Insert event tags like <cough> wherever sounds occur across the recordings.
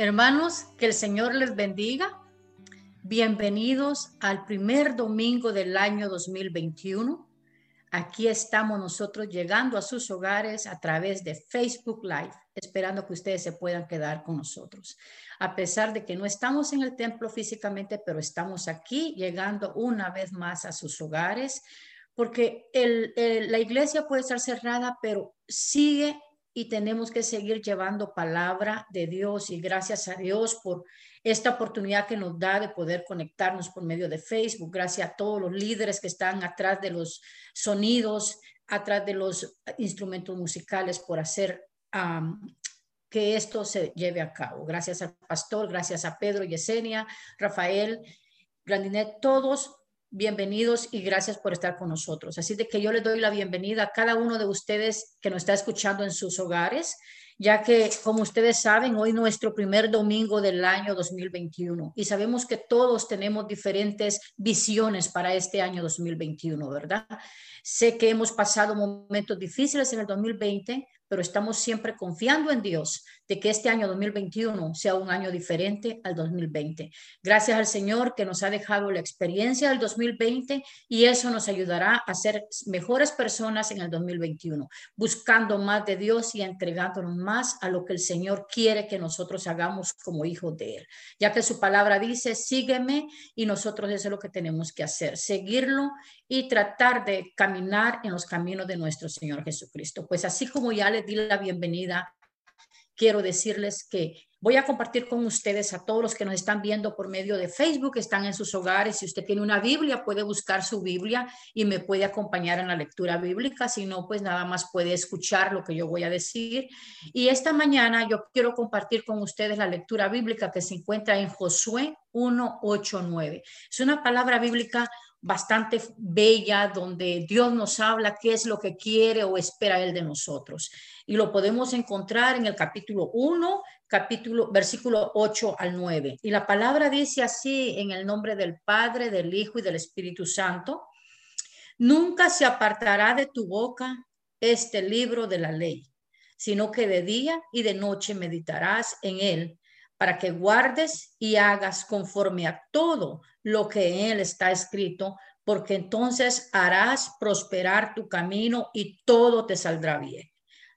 Hermanos, que el Señor les bendiga. Bienvenidos al primer domingo del año 2021. Aquí estamos nosotros llegando a sus hogares a través de Facebook Live, esperando que ustedes se puedan quedar con nosotros. A pesar de que no estamos en el templo físicamente, pero estamos aquí llegando una vez más a sus hogares, porque la iglesia puede estar cerrada, pero sigue y tenemos que seguir llevando palabra de Dios y gracias a Dios por esta oportunidad que nos da de poder conectarnos por medio de Facebook. Gracias a todos los líderes que están atrás de los sonidos, atrás de los instrumentos musicales por hacer que esto se lleve a cabo. Gracias al pastor, gracias a Pedro, Yesenia, Rafael, Grandinet, todos bienvenidos y gracias por estar con nosotros. Así de que yo les doy la bienvenida a cada uno de ustedes que nos está escuchando en sus hogares, ya que como ustedes saben, hoy nuestro primer domingo del año 2021 y sabemos que todos tenemos diferentes visiones para este año 2021, ¿verdad? Sé que hemos pasado momentos difíciles en el 2020, pero estamos siempre confiando en Dios de que este año 2021 sea un año diferente al 2020. Gracias al Señor que nos ha dejado la experiencia del 2020 y eso nos ayudará a ser mejores personas en el 2021, buscando más de Dios y entregándonos más a lo que el Señor quiere que nosotros hagamos como hijos de Él. Ya que su palabra dice, sígueme y nosotros eso es lo que tenemos que hacer, seguirlo y tratar de caminar en los caminos de nuestro Señor Jesucristo. Pues así como ya les di la bienvenida, quiero decirles que voy a compartir con ustedes a todos los que nos están viendo por medio de Facebook, están en sus hogares. Si usted tiene una Biblia, puede buscar su Biblia y me puede acompañar en la lectura bíblica. Si no, pues nada más puede escuchar lo que yo voy a decir. Y esta mañana yo quiero compartir con ustedes la lectura bíblica que se encuentra en Josué 1, 8, 9. Es una palabra bíblica bastante bella donde Dios nos habla qué es lo que quiere o espera Él de nosotros. Y lo podemos encontrar en el capítulo 1, capítulo, versículo 8 al 9. Y la palabra dice así en el nombre del Padre, del Hijo y del Espíritu Santo. Nunca se apartará de tu boca este libro de la ley, sino que de día y de noche meditarás en él para que guardes y hagas conforme a todo lo que en él está escrito, porque entonces harás prosperar tu camino y todo te saldrá bien.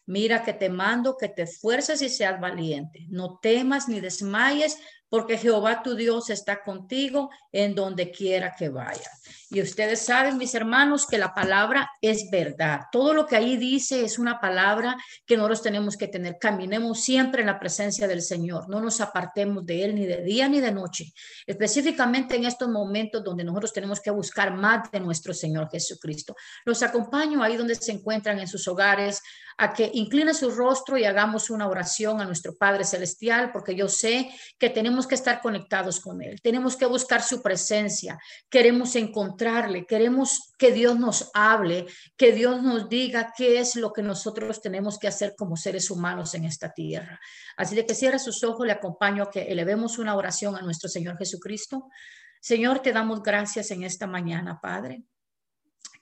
Mira que te mando que te esfuerces y seas valiente. No temas ni desmayes, porque Jehová tu Dios está contigo en donde quiera que vayas. Y ustedes saben, mis hermanos, que la palabra es verdad. Todo lo que ahí dice es una palabra que nosotros tenemos que tener. Caminemos siempre en la presencia del Señor. No nos apartemos de Él ni de día ni de noche. Específicamente en estos momentos donde nosotros tenemos que buscar más de nuestro Señor Jesucristo. Los acompaño ahí donde se encuentran en sus hogares a que incline su rostro y hagamos una oración a nuestro Padre Celestial, porque yo sé que tenemos que estar conectados con Él. Tenemos que buscar su presencia. Queremos encontrar queremos que Dios nos hable, que Dios nos diga qué es lo que nosotros tenemos que hacer como seres humanos en esta tierra. Así de que cierra sus ojos, le acompaño a que elevemos una oración a nuestro Señor Jesucristo. Señor, te damos gracias en esta mañana, Padre.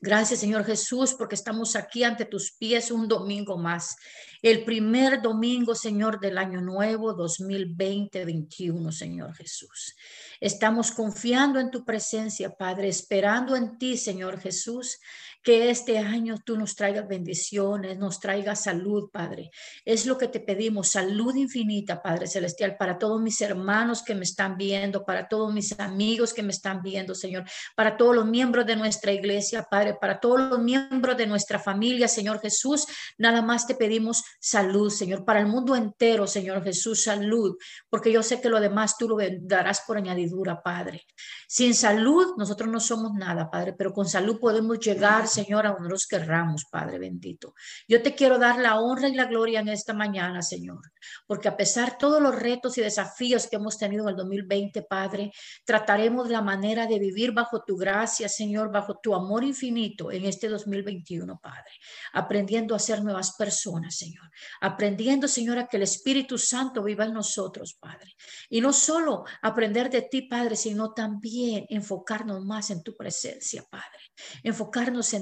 Gracias, Señor Jesús, porque estamos aquí ante tus pies un domingo más. El primer domingo, Señor, del año nuevo 2020-21, Señor Jesús. Estamos confiando en tu presencia, Padre, esperando en ti, Señor Jesús, que este año tú nos traigas bendiciones, nos traigas salud, Padre. Es lo que te pedimos, salud infinita, Padre Celestial, para todos mis hermanos que me están viendo, para todos mis amigos que me están viendo, Señor, para todos los miembros de nuestra iglesia, Padre, para todos los miembros de nuestra familia, Señor Jesús. Nada más te pedimos salud, Señor, para el mundo entero, Señor Jesús, salud, porque yo sé que lo demás tú lo darás por añadidura, Padre. Sin salud nosotros no somos nada, Padre, pero con salud podemos llegar, Señor, a donde nos querramos, Padre bendito. Yo te quiero dar la honra y la gloria en esta mañana, Señor, porque a pesar de todos los retos y desafíos que hemos tenido en el 2020, Padre, trataremos la manera de vivir bajo tu gracia, Señor, bajo tu amor infinito en este 2021, Padre. Aprendiendo a ser nuevas personas, Señor. Aprendiendo, Señor, a que el Espíritu Santo viva en nosotros, Padre. Y no solo aprender de ti, Padre, sino también enfocarnos más en tu presencia, Padre. Enfocarnos en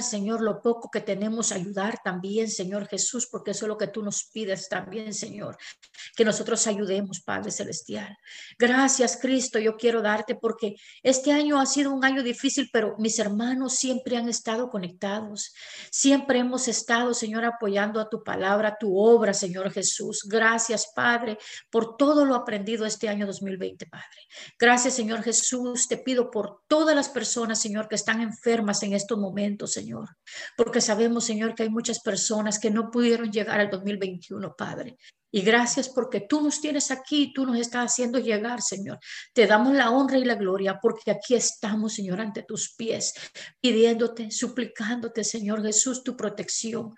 Señor, lo poco que tenemos, ayudar también, Señor Jesús, porque eso es lo que tú nos pides también, Señor. Que nosotros ayudemos, Padre Celestial. Gracias, Cristo, yo quiero darte porque este año ha sido un año difícil, pero mis hermanos siempre han estado conectados. Siempre hemos estado, Señor, apoyando a tu palabra, tu obra, Señor Jesús. Gracias, Padre, por todo lo aprendido este año 2020, Padre. Gracias, Señor Jesús. Te pido por todas las personas, Señor, que están enfermas en estos momentos, Señor. Porque sabemos, Señor, que hay muchas personas que no pudieron llegar al 2021, Padre. Y gracias porque tú nos tienes aquí, tú nos estás haciendo llegar, Señor. Te damos la honra y la gloria porque aquí estamos, Señor, ante tus pies, pidiéndote, suplicándote, Señor Jesús, tu protección.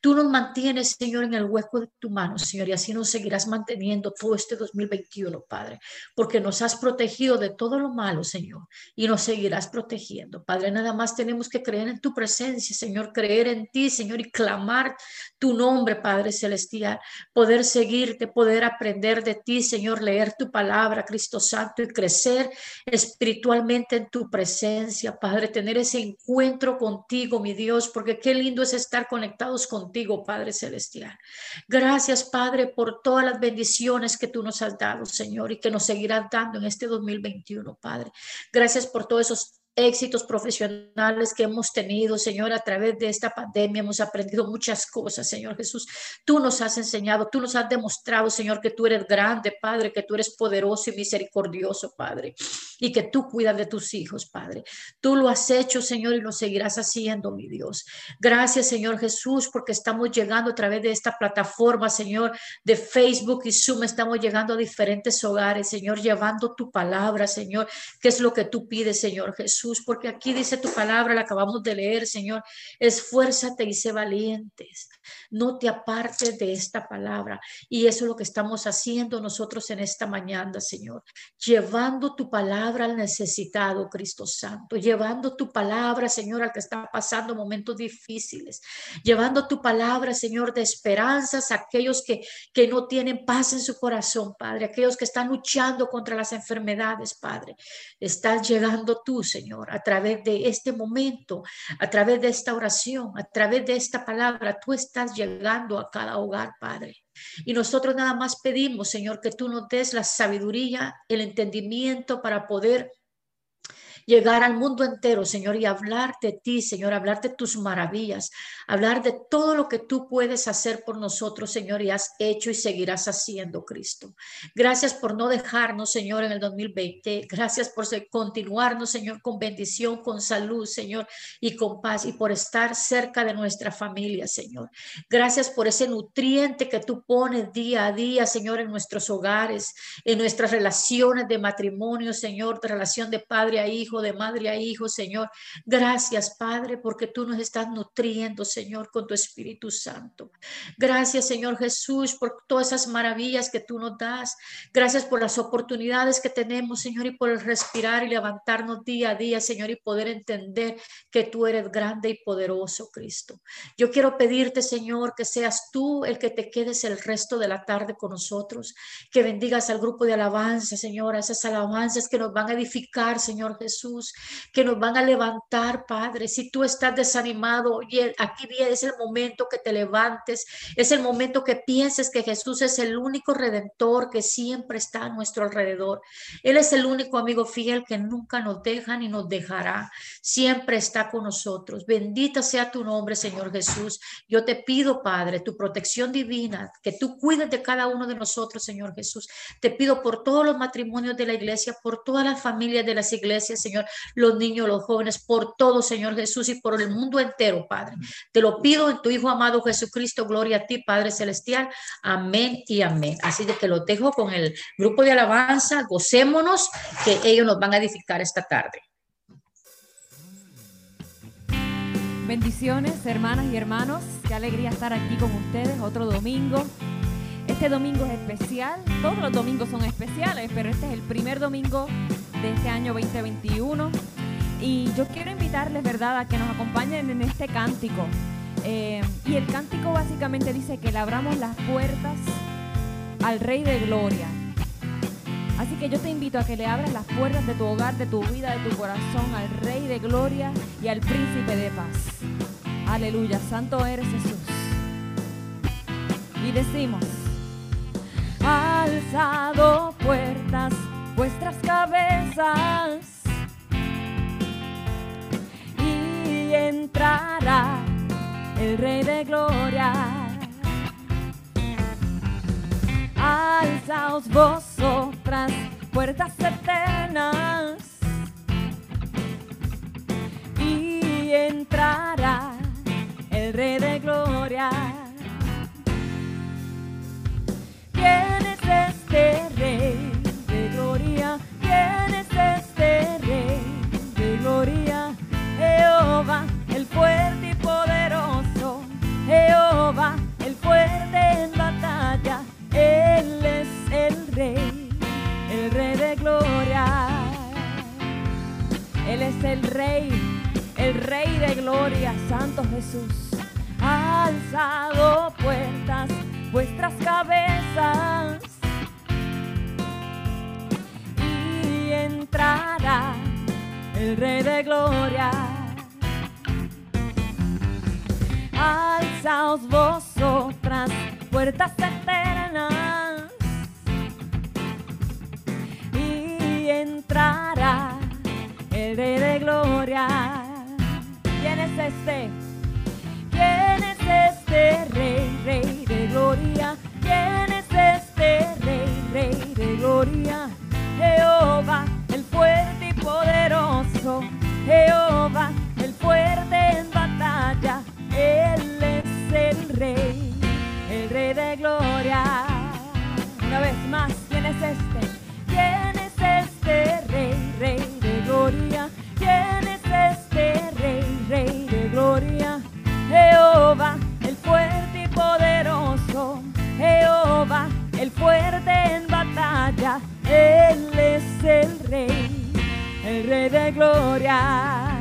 Tú nos mantienes, Señor, en el hueco de tu mano, Señor, y así nos seguirás manteniendo todo este 2021, Padre, porque nos has protegido de todo lo malo, Señor, y nos seguirás protegiendo. Padre, nada más tenemos que creer en tu presencia, Señor, creer en ti, Señor, y clamar tu nombre, Padre Celestial, poder seguirte, poder aprender de ti, Señor, leer tu palabra, Cristo Santo, y crecer espiritualmente en tu presencia, Padre, tener ese encuentro contigo, mi Dios, porque qué lindo es estar conectados contigo, Padre Celestial. Gracias, Padre, por todas las bendiciones que tú nos has dado, Señor, y que nos seguirás dando en este 2021, Padre. Gracias por todos esos éxitos profesionales que hemos tenido, Señor, a través de esta pandemia. Hemos aprendido muchas cosas, Señor Jesús. Tú nos has enseñado, tú nos has demostrado, Señor, que tú eres grande, Padre, que tú eres poderoso y misericordioso, Padre, y que tú cuidas de tus hijos, Padre. Tú lo has hecho, Señor, y lo seguirás haciendo, mi Dios. Gracias, Señor Jesús, porque estamos llegando a través de esta plataforma, Señor, de Facebook y Zoom. Estamos llegando a diferentes hogares, Señor, llevando tu palabra, Señor, que es lo que tú pides, Señor Jesús porque aquí dice tu palabra, la acabamos de leer, Señor, esfuérzate y sé valientes, no te apartes de esta palabra. Y eso es lo que estamos haciendo nosotros en esta mañana, Señor, llevando tu palabra al necesitado, Cristo Santo, llevando tu palabra, Señor, al que está pasando momentos difíciles, llevando tu palabra, Señor, de esperanzas a aquellos que, que no tienen paz en su corazón, Padre, aquellos que están luchando contra las enfermedades, Padre. Estás llegando tú, Señor a través de este momento, a través de esta oración, a través de esta palabra, tú estás llegando a cada hogar, Padre. Y nosotros nada más pedimos, Señor, que tú nos des la sabiduría, el entendimiento para poder llegar al mundo entero, Señor, y hablar de ti, Señor, hablar de tus maravillas, hablar de todo lo que tú puedes hacer por nosotros, Señor, y has hecho y seguirás haciendo, Cristo. Gracias por no dejarnos, Señor, en el 2020. Gracias por continuarnos, Señor, con bendición, con salud, Señor, y con paz, y por estar cerca de nuestra familia, Señor. Gracias por ese nutriente que tú pones día a día, Señor, en nuestros hogares, en nuestras relaciones de matrimonio, Señor, de relación de padre a hijo de madre a hijo, Señor. Gracias, Padre, porque tú nos estás nutriendo, Señor, con tu Espíritu Santo. Gracias, Señor Jesús, por todas esas maravillas que tú nos das. Gracias por las oportunidades que tenemos, Señor, y por el respirar y levantarnos día a día, Señor, y poder entender que tú eres grande y poderoso, Cristo. Yo quiero pedirte, Señor, que seas tú el que te quedes el resto de la tarde con nosotros, que bendigas al grupo de alabanza, Señor, esas alabanzas que nos van a edificar, Señor Jesús que nos van a levantar, Padre. Si tú estás desanimado, oye, aquí es el momento que te levantes, es el momento que pienses que Jesús es el único redentor que siempre está a nuestro alrededor. Él es el único amigo fiel que nunca nos deja ni nos dejará. Siempre está con nosotros. Bendita sea tu nombre, Señor Jesús. Yo te pido, Padre, tu protección divina, que tú cuides de cada uno de nosotros, Señor Jesús. Te pido por todos los matrimonios de la iglesia, por todas las familias de las iglesias, Señor los niños, los jóvenes, por todo, Señor Jesús, y por el mundo entero, Padre. Te lo pido en tu Hijo amado Jesucristo, gloria a ti, Padre Celestial. Amén y amén. Así de que lo dejo con el grupo de alabanza, gocémonos, que ellos nos van a edificar esta tarde. Bendiciones, hermanas y hermanos. Qué alegría estar aquí con ustedes otro domingo. Este domingo es especial, todos los domingos son especiales, pero este es el primer domingo de este año 2021. Y yo quiero invitarles, ¿verdad?, a que nos acompañen en este cántico. Eh, y el cántico básicamente dice que le abramos las puertas al Rey de Gloria. Así que yo te invito a que le abras las puertas de tu hogar, de tu vida, de tu corazón al Rey de Gloria y al Príncipe de Paz. Aleluya, santo eres Jesús. Y decimos, alzado puertas vuestras cabezas y entrará el Rey de Gloria. Alzaos vosotras, puertas eternas, y entrará el Rey de Gloria. Gloria, Santo Jesús. Alzado puertas vuestras cabezas y entrará el Rey de Gloria. Alzaos vosotras, puertas eternas, y entrará el Rey de Gloria. ¿Quién es este? ¿Quién es este Rey, Rey de Gloria? ¿Quién es este Rey, Rey de Gloria? Jehová, el fuerte y poderoso. Jehová, el fuerte en batalla. Él es el Rey, el Rey de Gloria. Una vez más, ¿quién es este? ¿Quién es este Rey, Rey de Gloria? Rey de Gloria.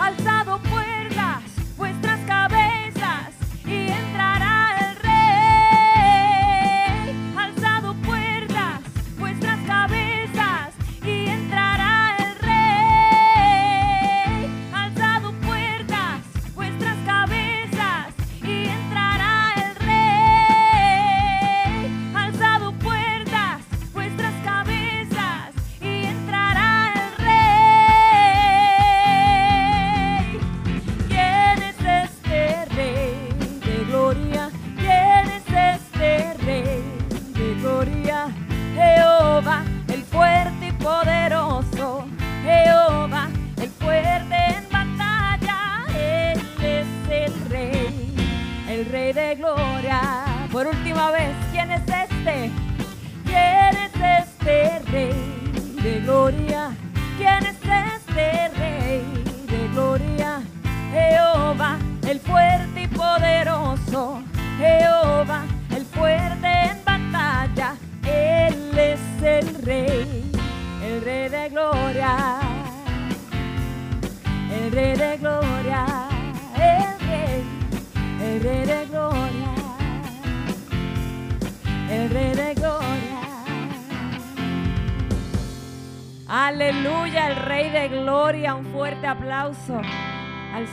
Alzado puertas,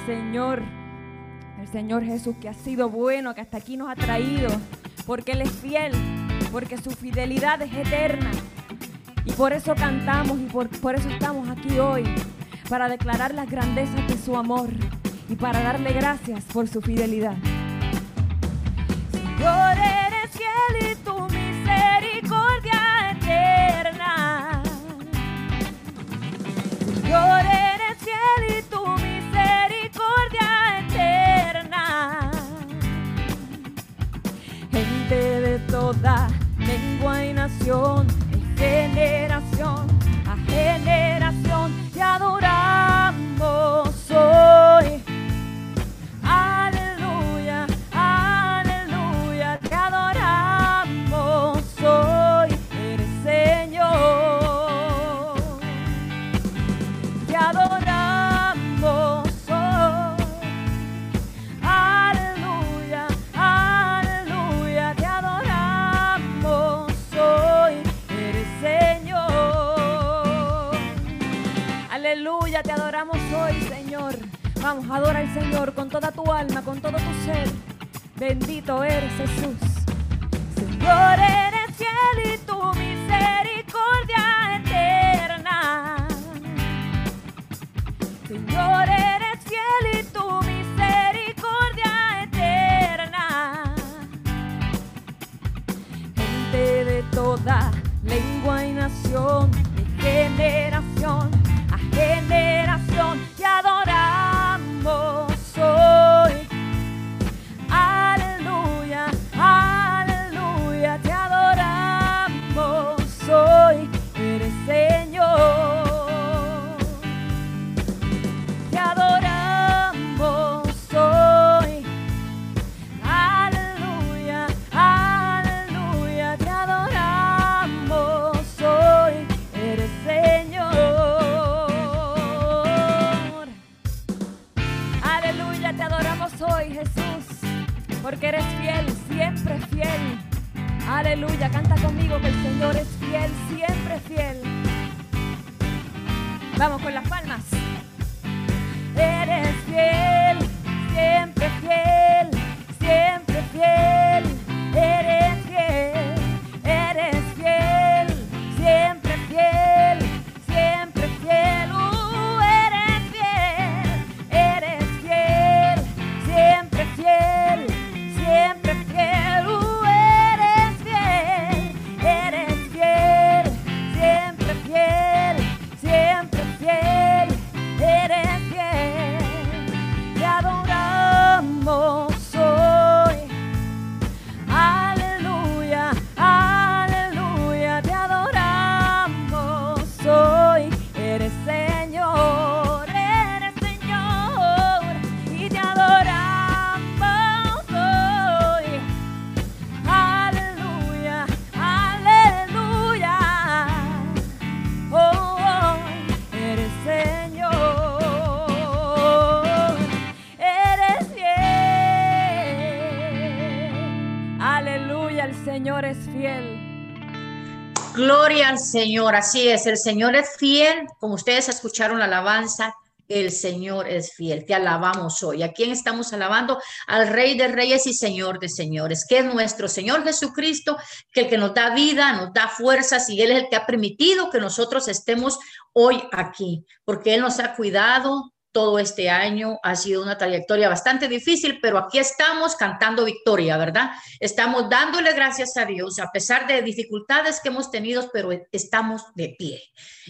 Señor, el Señor Jesús que ha sido bueno, que hasta aquí nos ha traído, porque Él es fiel, porque su fidelidad es eterna. Y por eso cantamos y por, por eso estamos aquí hoy, para declarar las grandezas de su amor y para darle gracias por su fidelidad. canción Vamos, adora al Señor con toda tu alma, con todo tu ser. Bendito eres Jesús. Señor, eres fiel y tu misericordia eterna. Señor, Señor, así es, el Señor es fiel, como ustedes escucharon la alabanza, el Señor es fiel, te alabamos hoy. ¿A quién estamos alabando? Al Rey de Reyes y Señor de Señores, que es nuestro Señor Jesucristo, que el que nos da vida, nos da fuerzas y Él es el que ha permitido que nosotros estemos hoy aquí, porque Él nos ha cuidado, todo este año. Ha sido una trayectoria bastante difícil, pero aquí estamos cantando victoria, ¿verdad? Estamos dándole gracias a Dios a pesar de dificultades que hemos tenido, pero estamos de pie.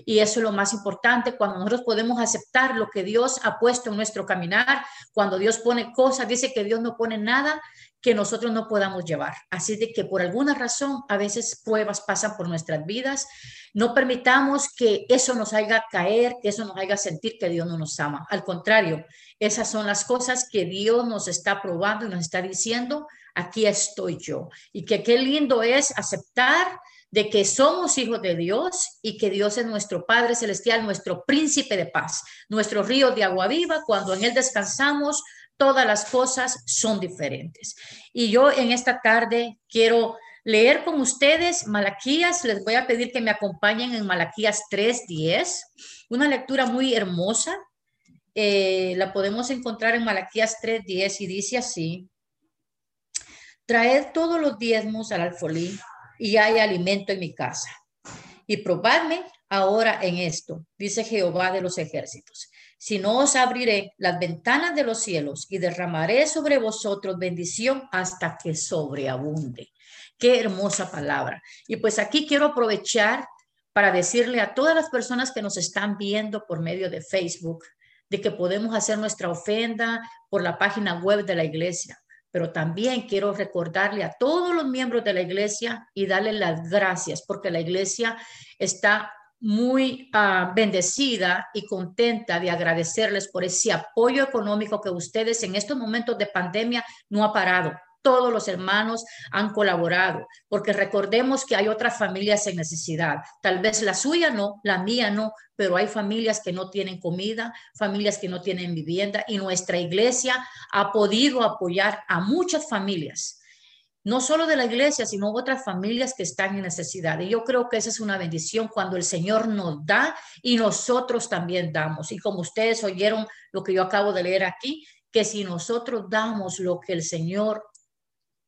Y eso es lo más importante cuando nosotros podemos aceptar lo que Dios ha puesto en nuestro caminar, cuando Dios pone cosas, dice que Dios no pone nada que nosotros no podamos llevar. Así de que por alguna razón a veces pruebas pasan por nuestras vidas. No permitamos que eso nos haga caer, que eso nos haga sentir que Dios no nos ama. Al contrario, esas son las cosas que Dios nos está probando y nos está diciendo, aquí estoy yo. Y que qué lindo es aceptar de que somos hijos de Dios y que Dios es nuestro Padre Celestial, nuestro príncipe de paz, nuestro río de agua viva, cuando en Él descansamos, todas las cosas son diferentes. Y yo en esta tarde quiero leer con ustedes Malaquías, les voy a pedir que me acompañen en Malaquías 3.10, una lectura muy hermosa, eh, la podemos encontrar en Malaquías 3.10 y dice así, traed todos los diezmos al alfolí y hay alimento en mi casa. Y probadme ahora en esto, dice Jehová de los ejércitos. Si no os abriré las ventanas de los cielos y derramaré sobre vosotros bendición hasta que sobreabunde. Qué hermosa palabra. Y pues aquí quiero aprovechar para decirle a todas las personas que nos están viendo por medio de Facebook de que podemos hacer nuestra ofrenda por la página web de la iglesia pero también quiero recordarle a todos los miembros de la iglesia y darle las gracias porque la iglesia está muy uh, bendecida y contenta de agradecerles por ese apoyo económico que ustedes en estos momentos de pandemia no ha parado. Todos los hermanos han colaborado, porque recordemos que hay otras familias en necesidad. Tal vez la suya no, la mía no, pero hay familias que no tienen comida, familias que no tienen vivienda y nuestra iglesia ha podido apoyar a muchas familias no solo de la iglesia, sino otras familias que están en necesidad. Y yo creo que esa es una bendición cuando el Señor nos da y nosotros también damos. Y como ustedes oyeron lo que yo acabo de leer aquí, que si nosotros damos lo que el Señor,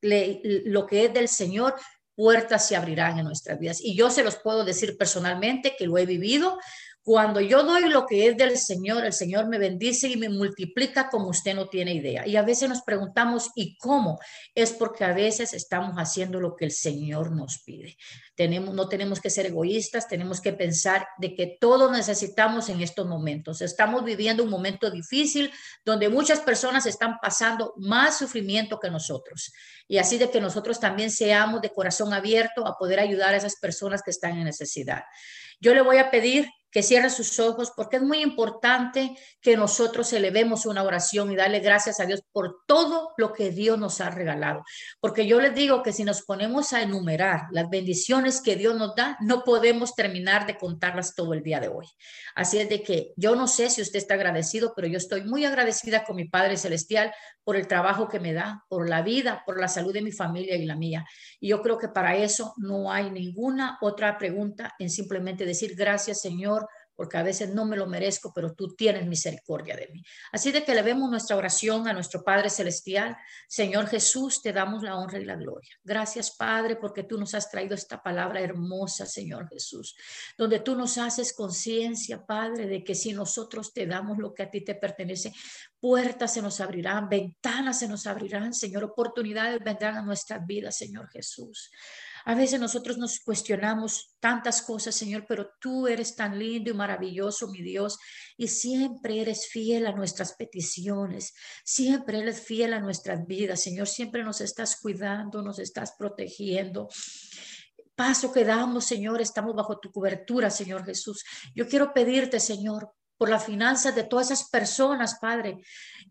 lo que es del Señor, puertas se abrirán en nuestras vidas. Y yo se los puedo decir personalmente que lo he vivido cuando yo doy lo que es del Señor, el Señor me bendice y me multiplica como usted no tiene idea. Y a veces nos preguntamos, ¿y cómo? Es porque a veces estamos haciendo lo que el Señor nos pide. Tenemos, no tenemos que ser egoístas, tenemos que pensar de que todos necesitamos en estos momentos. Estamos viviendo un momento difícil donde muchas personas están pasando más sufrimiento que nosotros. Y así de que nosotros también seamos de corazón abierto a poder ayudar a esas personas que están en necesidad. Yo le voy a pedir que cierre sus ojos, porque es muy importante que nosotros elevemos una oración y darle gracias a Dios por todo lo que Dios nos ha regalado. Porque yo les digo que si nos ponemos a enumerar las bendiciones que Dios nos da, no podemos terminar de contarlas todo el día de hoy. Así es de que yo no sé si usted está agradecido, pero yo estoy muy agradecida con mi Padre Celestial por el trabajo que me da, por la vida, por la salud de mi familia y la mía. Y yo creo que para eso no hay ninguna otra pregunta en simplemente decir gracias Señor porque a veces no me lo merezco, pero tú tienes misericordia de mí. Así de que le vemos nuestra oración a nuestro Padre Celestial. Señor Jesús, te damos la honra y la gloria. Gracias, Padre, porque tú nos has traído esta palabra hermosa, Señor Jesús, donde tú nos haces conciencia, Padre, de que si nosotros te damos lo que a ti te pertenece, puertas se nos abrirán, ventanas se nos abrirán, Señor, oportunidades vendrán a nuestras vidas, Señor Jesús. A veces nosotros nos cuestionamos tantas cosas, Señor, pero tú eres tan lindo y maravilloso, mi Dios, y siempre eres fiel a nuestras peticiones, siempre eres fiel a nuestras vidas, Señor, siempre nos estás cuidando, nos estás protegiendo paso que damos, Señor, estamos bajo tu cobertura, Señor Jesús. Yo quiero pedirte, Señor, por las finanzas de todas esas personas, Padre,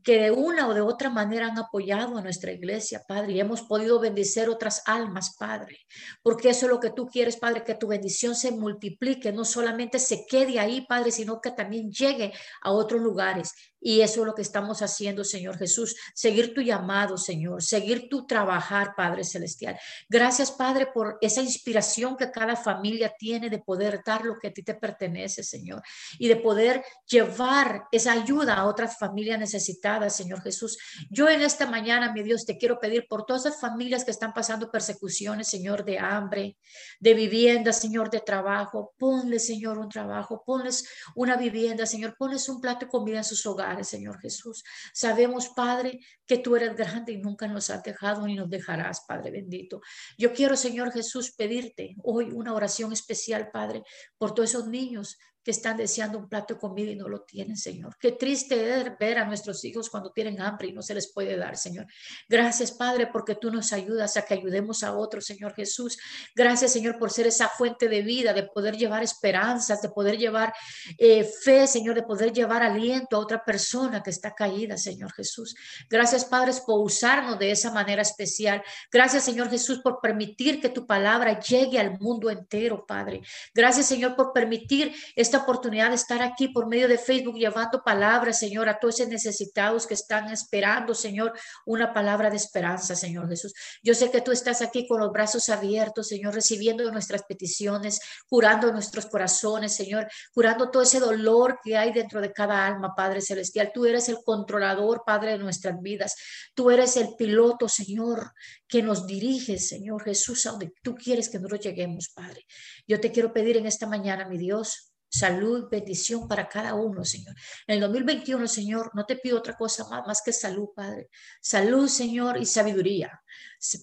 que de una o de otra manera han apoyado a nuestra iglesia, Padre, y hemos podido bendicer otras almas, Padre, porque eso es lo que tú quieres, Padre, que tu bendición se multiplique, no solamente se quede ahí, Padre, sino que también llegue a otros lugares. Y eso es lo que estamos haciendo, Señor Jesús, seguir tu llamado, Señor, seguir tu trabajar, Padre Celestial. Gracias, Padre, por esa inspiración que cada familia tiene de poder dar lo que a ti te pertenece, Señor, y de poder llevar esa ayuda a otras familias necesitadas, Señor Jesús. Yo en esta mañana, mi Dios, te quiero pedir por todas esas familias que están pasando persecuciones, Señor, de hambre, de vivienda, Señor, de trabajo. Ponle, Señor, un trabajo, ponles una vivienda, Señor, ponles un plato de comida en sus hogares Señor Jesús. Sabemos, Padre, que tú eres grande y nunca nos has dejado ni nos dejarás, Padre bendito. Yo quiero, Señor Jesús, pedirte hoy una oración especial, Padre, por todos esos niños que están deseando un plato de comida y no lo tienen, Señor. Qué triste es ver a nuestros hijos cuando tienen hambre y no se les puede dar, Señor. Gracias, Padre, porque tú nos ayudas a que ayudemos a otros, Señor Jesús. Gracias, Señor, por ser esa fuente de vida, de poder llevar esperanzas, de poder llevar eh, fe, Señor, de poder llevar aliento a otra persona que está caída, Señor Jesús. Gracias, Padre, por usarnos de esa manera especial. Gracias, Señor Jesús, por permitir que tu palabra llegue al mundo entero, Padre. Gracias, Señor, por permitir esta oportunidad de estar aquí por medio de Facebook llevando palabras, Señor, a todos esos necesitados que están esperando, Señor, una palabra de esperanza, Señor Jesús. Yo sé que tú estás aquí con los brazos abiertos, Señor, recibiendo nuestras peticiones, curando nuestros corazones, Señor, curando todo ese dolor que hay dentro de cada alma, Padre Celestial. Tú eres el controlador, Padre, de nuestras vidas. Tú eres el piloto, Señor, que nos dirige, Señor Jesús, a donde tú quieres que nosotros lleguemos, Padre. Yo te quiero pedir en esta mañana, mi Dios, salud, bendición para cada uno, Señor. En el 2021, Señor, no te pido otra cosa más, que salud, Padre. Salud, Señor, y sabiduría.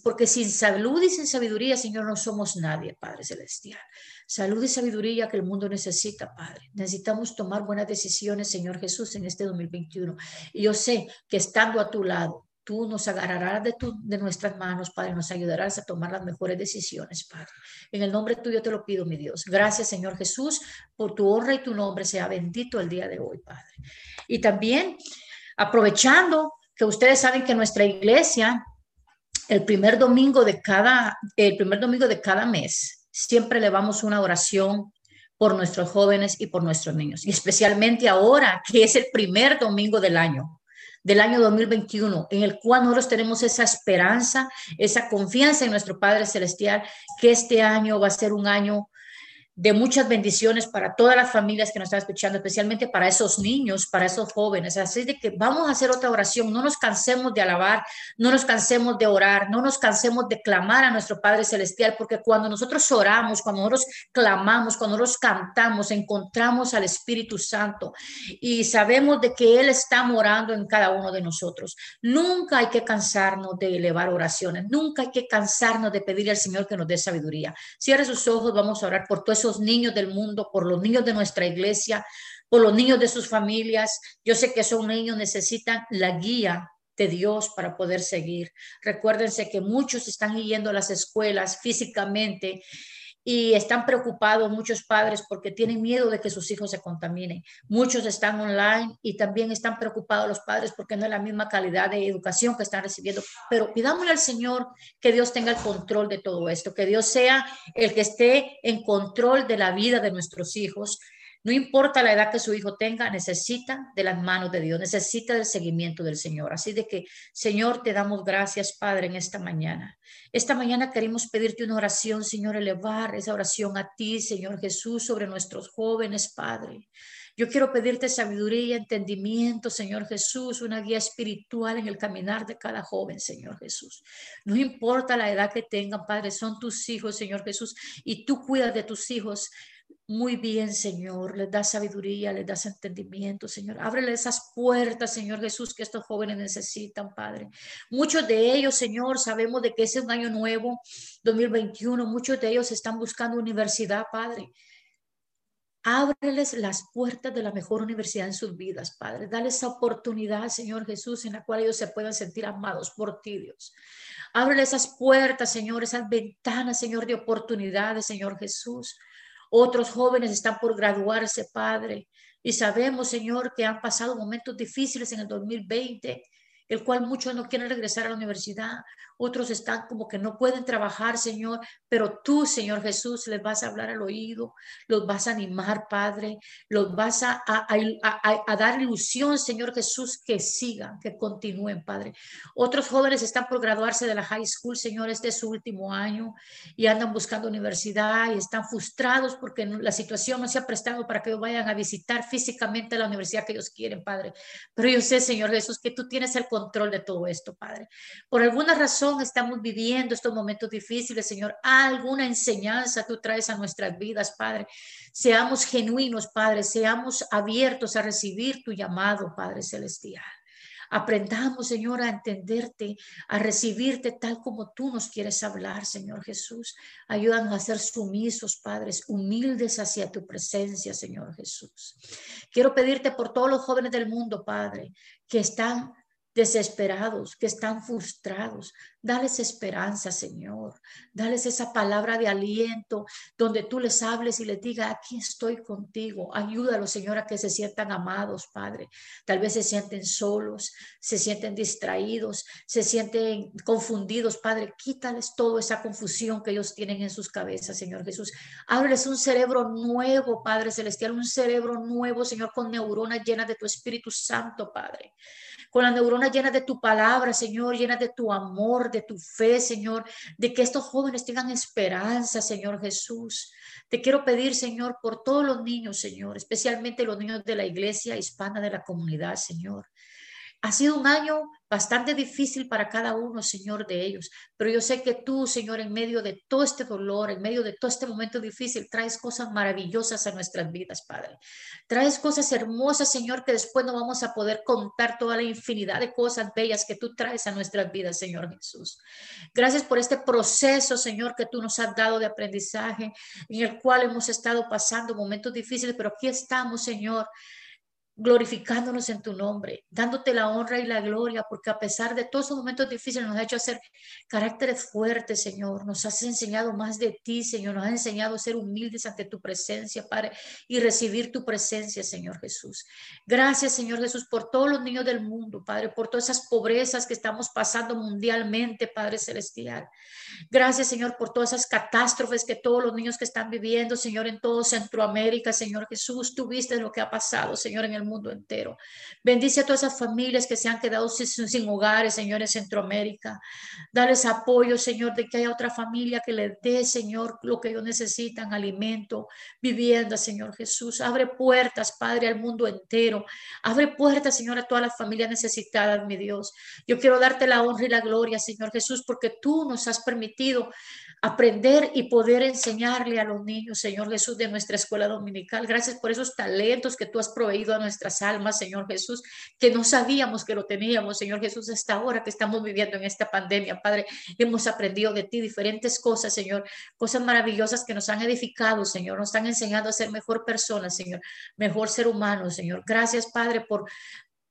Porque sin salud y sin sabiduría, Señor, no somos nadie, Padre Celestial. Salud y sabiduría que el mundo necesita, Padre. Necesitamos tomar buenas decisiones, Señor Jesús, en este 2021. Y yo sé que estando a tu lado, Tú nos agarrarás de, nuestras manos, Padre, nos ayudarás a tomar las mejores decisiones, Padre. En el nombre tuyo te lo pido, mi Dios. Gracias, Señor Jesús, por tu honra y tu nombre sea bendito el día de hoy, Padre. Y también, aprovechando que ustedes saben que nuestra iglesia, el primer domingo de cada, el primer domingo de cada mes, siempre le vamos una oración por nuestros jóvenes y por nuestros niños, y especialmente ahora que es el primer domingo del año del año 2021, en el cual nosotros tenemos esa esperanza, esa confianza en nuestro Padre Celestial, que este año va a ser un año de muchas bendiciones para todas las familias que nos están escuchando, especialmente para esos niños, para esos jóvenes. Así de que vamos a hacer otra oración, no nos cansemos de alabar, no nos cansemos de orar, no nos cansemos de clamar a nuestro Padre Celestial, porque cuando nosotros oramos, cuando nosotros clamamos, cuando nosotros cantamos, encontramos al Espíritu Santo y sabemos de que Él está morando en cada uno de nosotros. Nunca hay que cansarnos de elevar oraciones, nunca hay que cansarnos de pedir al Señor que nos dé sabiduría. Cierre sus ojos, vamos a orar por todo niños del mundo, por los niños de nuestra iglesia, por los niños de sus familias. Yo sé que esos niños necesitan la guía de Dios para poder seguir. Recuérdense que muchos están yendo a las escuelas físicamente y están preocupados muchos padres porque tienen miedo de que sus hijos se contaminen. Muchos están online y también están preocupados los padres porque no es la misma calidad de educación que están recibiendo. Pero pidámosle al Señor que Dios tenga el control de todo esto, que Dios sea el que esté en control de la vida de nuestros hijos, no importa la edad que su hijo tenga, necesita de las manos de Dios, necesita del seguimiento del Señor. Así de que, Señor, te damos gracias, Padre, en esta mañana. Esta mañana queremos pedirte una oración, Señor, elevar esa oración a ti, Señor Jesús, sobre nuestros jóvenes, Padre. Yo quiero pedirte sabiduría, entendimiento, Señor Jesús, una guía espiritual en el caminar de cada joven, Señor Jesús. No importa la edad que tengan, Padre, son tus hijos, Señor Jesús, y tú cuidas de tus hijos muy bien, Señor, les das sabiduría, les das entendimiento, Señor. Ábrele esas puertas, Señor Jesús, que estos jóvenes necesitan, Padre. Muchos de ellos, Señor, sabemos de que es un año nuevo, 2021. Muchos de ellos están buscando universidad, Padre. Ábreles las puertas de la mejor universidad en sus vidas, Padre. Dale esa oportunidad, Señor Jesús, en la cual ellos se puedan sentir amados por ti, Dios. Ábrele esas puertas, Señor, esas ventanas, Señor, de oportunidades, Señor Jesús. Otros jóvenes están por graduarse, Padre. Y sabemos, Señor, que han pasado momentos difíciles en el 2020 el cual muchos no quieren regresar a la universidad, otros están como que no pueden trabajar, Señor, pero tú, Señor Jesús, les vas a hablar al oído, los vas a animar, Padre, los vas a, a, dar ilusión, Señor Jesús, que sigan, que continúen, Padre. Otros jóvenes están por graduarse de la high school, Señor, este es su último año y andan buscando universidad y están frustrados porque la situación no se ha prestado para que ellos vayan a visitar físicamente la universidad que ellos quieren, Padre. Pero yo sé, Señor Jesús, que tú tienes el control de todo esto, Padre. Por alguna razón estamos viviendo estos momentos difíciles, Señor. Alguna enseñanza tú traes a nuestras vidas, Padre. Seamos genuinos, Padre. Seamos abiertos a recibir tu llamado, Padre Celestial. Aprendamos, Señor, a entenderte, a recibirte tal como tú nos quieres hablar, Señor Jesús. Ayúdanos a ser sumisos, Padres, humildes hacia tu presencia, Señor Jesús. Quiero pedirte por todos los jóvenes del mundo, Padre, que están desesperados, que están frustrados. Dales esperanza, Señor. Dales esa palabra de aliento donde tú les hables y les diga, aquí estoy contigo. Ayúdalos, Señor, a que se sientan amados, Padre. Tal vez se sienten solos, se sienten distraídos, se sienten confundidos, Padre. Quítales toda esa confusión que ellos tienen en sus cabezas, Señor Jesús. Ábreles un cerebro nuevo, Padre Celestial, un cerebro nuevo, Señor, con neuronas llenas de tu Espíritu Santo, Padre con la neurona llena de tu palabra, Señor, llena de tu amor, de tu fe, Señor, de que estos jóvenes tengan esperanza, Señor Jesús. Te quiero pedir, Señor, por todos los niños, Señor, especialmente los niños de la iglesia hispana de la comunidad, Señor. Ha sido un año bastante difícil para cada uno, Señor, de ellos. Pero yo sé que tú, Señor, en medio de todo este dolor, en medio de todo este momento difícil, traes cosas maravillosas a nuestras vidas, Padre. Traes cosas hermosas, Señor, que después no vamos a poder contar toda la infinidad de cosas bellas que tú traes a nuestras vidas, Señor Jesús. Gracias por este proceso, Señor, que tú nos has dado de aprendizaje, en el cual hemos estado pasando momentos difíciles, pero aquí estamos, Señor glorificándonos en tu nombre, dándote la honra y la gloria, porque a pesar de todos esos momentos difíciles nos ha hecho hacer caracteres fuertes, Señor. Nos has enseñado más de ti, Señor. Nos has enseñado a ser humildes ante tu presencia, Padre, y recibir tu presencia, Señor Jesús. Gracias, Señor Jesús, por todos los niños del mundo, Padre, por todas esas pobrezas que estamos pasando mundialmente, Padre Celestial. Gracias, Señor, por todas esas catástrofes que todos los niños que están viviendo, Señor, en todo Centroamérica, Señor Jesús, tú viste lo que ha pasado, Señor, en el mundo entero. Bendice a todas esas familias que se han quedado sin, sin hogares, Señor, en Centroamérica. Dales apoyo, Señor, de que haya otra familia que les dé, Señor, lo que ellos necesitan, alimento, vivienda, Señor Jesús. Abre puertas, Padre, al mundo entero. Abre puertas, Señor, a todas las familias necesitadas, mi Dios. Yo quiero darte la honra y la gloria, Señor Jesús, porque tú nos has permitido aprender y poder enseñarle a los niños, Señor Jesús, de nuestra escuela dominical. Gracias por esos talentos que tú has proveído a nuestras almas, Señor Jesús, que no sabíamos que lo teníamos, Señor Jesús, hasta ahora que estamos viviendo en esta pandemia, Padre. Hemos aprendido de ti diferentes cosas, Señor, cosas maravillosas que nos han edificado, Señor, nos han enseñado a ser mejor personas, Señor, mejor ser humano, Señor. Gracias, Padre, por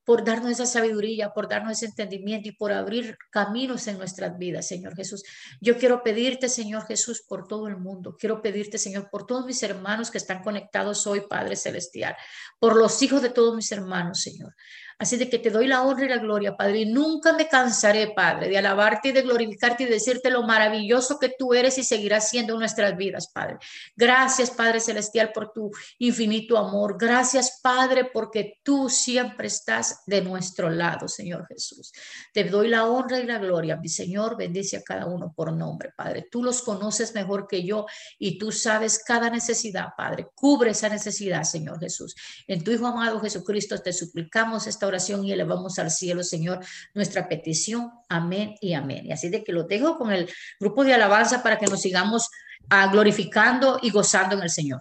por darnos esa sabiduría, por darnos ese entendimiento y por abrir caminos en nuestras vidas, Señor Jesús. Yo quiero pedirte, Señor Jesús, por todo el mundo. Quiero pedirte, Señor, por todos mis hermanos que están conectados hoy, Padre Celestial, por los hijos de todos mis hermanos, Señor. Así de que te doy la honra y la gloria, Padre, y nunca me cansaré, Padre, de alabarte y de glorificarte y decirte lo maravilloso que tú eres y seguirás siendo en nuestras vidas, Padre. Gracias, Padre Celestial, por tu infinito amor. Gracias, Padre, porque tú siempre estás de nuestro lado, Señor Jesús. Te doy la honra y la gloria, mi Señor. Bendice a cada uno por nombre, Padre. Tú los conoces mejor que yo y tú sabes cada necesidad, Padre. Cubre esa necesidad, Señor Jesús. En tu Hijo amado Jesucristo te suplicamos esta oración y elevamos al cielo, Señor, nuestra petición. Amén y amén. Y así de que lo dejo con el grupo de alabanza para que nos sigamos ah, glorificando y gozando en el Señor.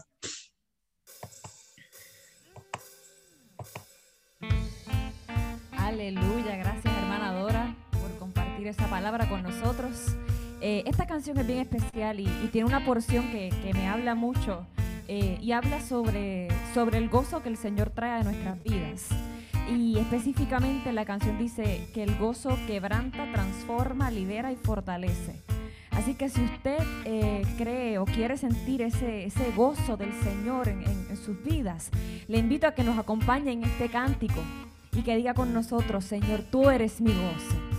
Aleluya, gracias hermana Dora por compartir esa palabra con nosotros. Eh, esta canción es bien especial y, tiene una porción que, me habla mucho eh, y habla sobre, sobre el gozo que el Señor trae a nuestras vidas. Y específicamente la canción dice que el gozo quebranta, transforma, libera y fortalece. Así que si usted eh, cree o quiere sentir ese, ese gozo del Señor en, en sus vidas, le invito a que nos acompañe en este cántico y que diga con nosotros, Señor, tú eres mi gozo.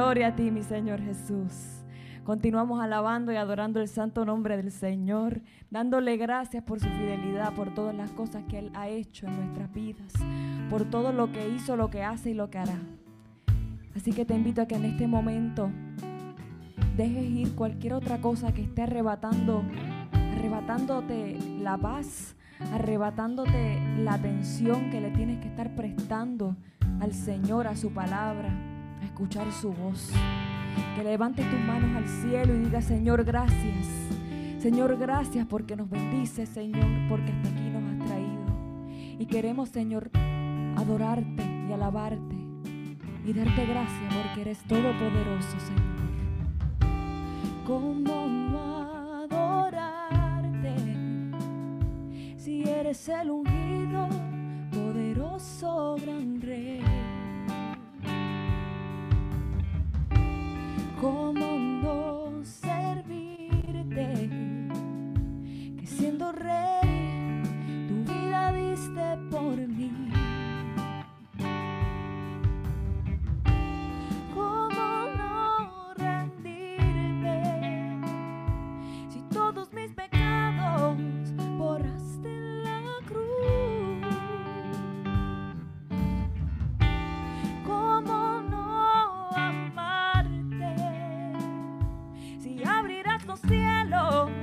Gloria a ti, mi Señor Jesús. Continuamos alabando y adorando el santo nombre del Señor, dándole gracias por su fidelidad, por todas las cosas que Él ha hecho en nuestras vidas, por todo lo que hizo, lo que hace y lo que hará. Así que te invito a que en este momento dejes ir cualquier otra cosa que esté arrebatando, arrebatándote la paz, arrebatándote la atención que le tienes que estar prestando al Señor, a su palabra, escuchar su voz. Que levantes tus manos al cielo y digas, Señor, gracias. Señor, gracias porque nos bendices, Señor, porque hasta aquí nos has traído. Y queremos, Señor, adorarte y alabarte y darte gracias porque eres todopoderoso, Señor. ¿Cómo no adorarte si eres el ungido, poderoso, gran rey? ¿Cómo no servirte? Que siendo rey, tu vida diste por mí. Abrirás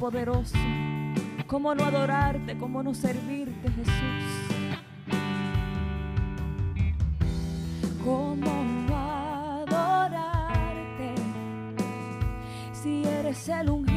todopoderoso, ¿cómo no adorarte, cómo no servirte, Jesús? ¿Cómo no adorarte si eres el ungido,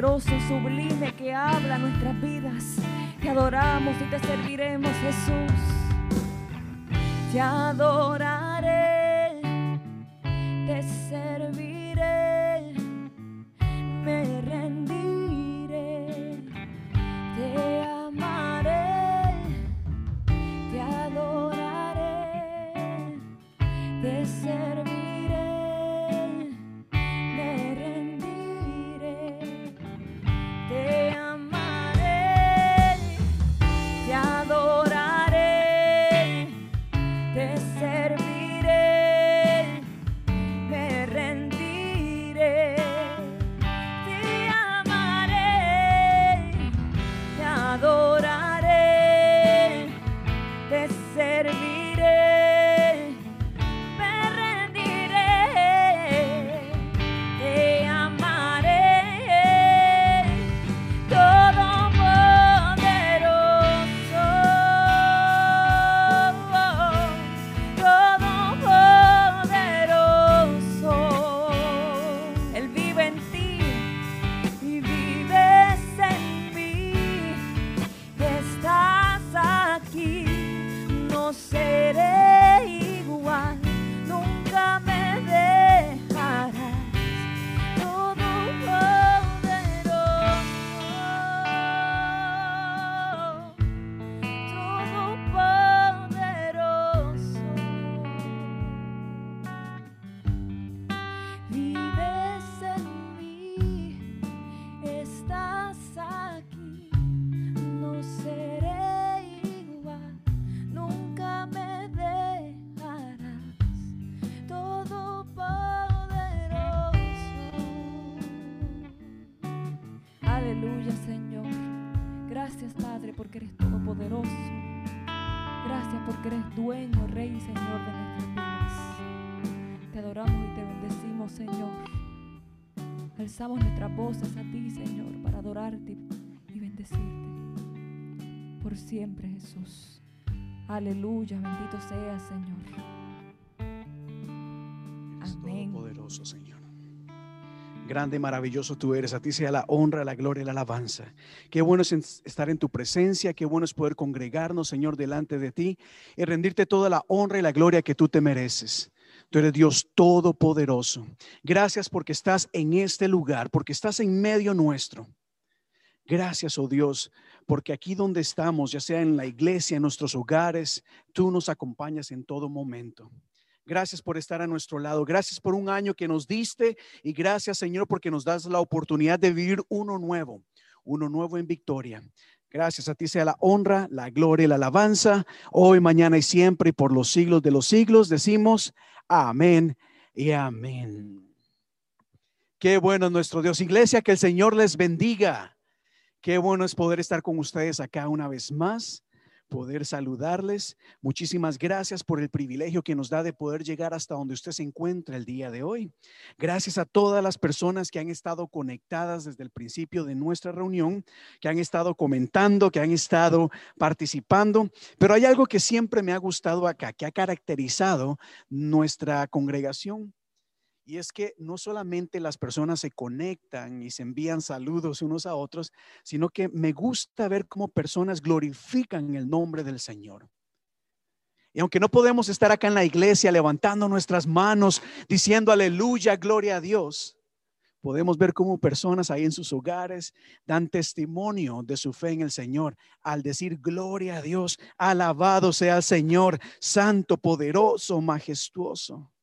todopoderoso, sublime, que habla nuestras vidas. Te adoramos y te serviremos, Jesús. Voces a ti, Señor, para adorarte y bendecirte. Por siempre, Jesús. Aleluya, bendito seas, Señor. Amén. Todopoderoso, Señor. Grande, maravilloso tú eres. A ti sea la honra, la gloria y la alabanza. Qué bueno es estar en tu presencia. Qué bueno es poder congregarnos, Señor, delante de ti y rendirte toda la honra y la gloria que tú te mereces. Tú eres Dios todopoderoso. Gracias porque estás en este lugar, porque estás en medio nuestro. Gracias, oh Dios, porque aquí donde estamos, ya sea en la iglesia, en nuestros hogares, tú nos acompañas en todo momento. Gracias por estar a nuestro lado. Gracias por un año que nos diste y gracias, Señor, porque nos das la oportunidad de vivir uno nuevo, uno nuevo en victoria. Gracias a ti sea la honra, la gloria y la alabanza, hoy, mañana y siempre y por los siglos de los siglos. Decimos amén y amén. Qué bueno es nuestro Dios. Iglesia, que el Señor les bendiga. Qué bueno es poder estar con ustedes acá una vez más poder saludarles. Muchísimas gracias por el privilegio que nos da de poder llegar hasta donde usted se encuentra el día de hoy. Gracias a todas las personas que han estado conectadas desde el principio de nuestra reunión, que han estado comentando, que han estado participando. Pero hay algo que siempre me ha gustado acá, que ha caracterizado nuestra congregación. Y es que no solamente las personas se conectan y se envían saludos unos a otros, sino que me gusta ver cómo personas glorifican el nombre del Señor. Y aunque no podemos estar acá en la iglesia levantando nuestras manos, diciendo aleluya, gloria a Dios, podemos ver cómo personas ahí en sus hogares dan testimonio de su fe en el Señor al decir gloria a Dios, alabado sea el Señor, santo, poderoso, majestuoso.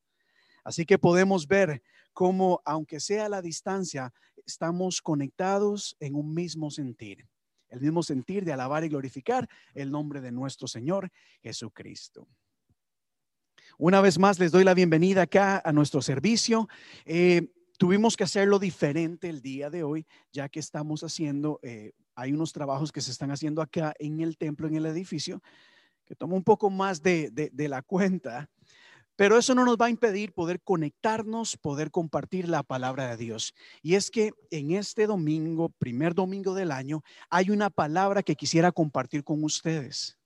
Así que podemos ver cómo, aunque sea a la distancia, estamos conectados en un mismo sentir, el mismo sentir de alabar y glorificar el nombre de nuestro Señor Jesucristo. Una vez más les doy la bienvenida acá a nuestro servicio. Eh, tuvimos que hacerlo diferente el día de hoy, ya que estamos haciendo, eh, hay unos trabajos que se están haciendo acá en el templo, en el edificio, que toma un poco más de, de, de la cuenta. Pero eso no nos va a impedir poder conectarnos, poder compartir la palabra de Dios. Y es que en este domingo, primer domingo del año, hay una palabra que quisiera compartir con ustedes.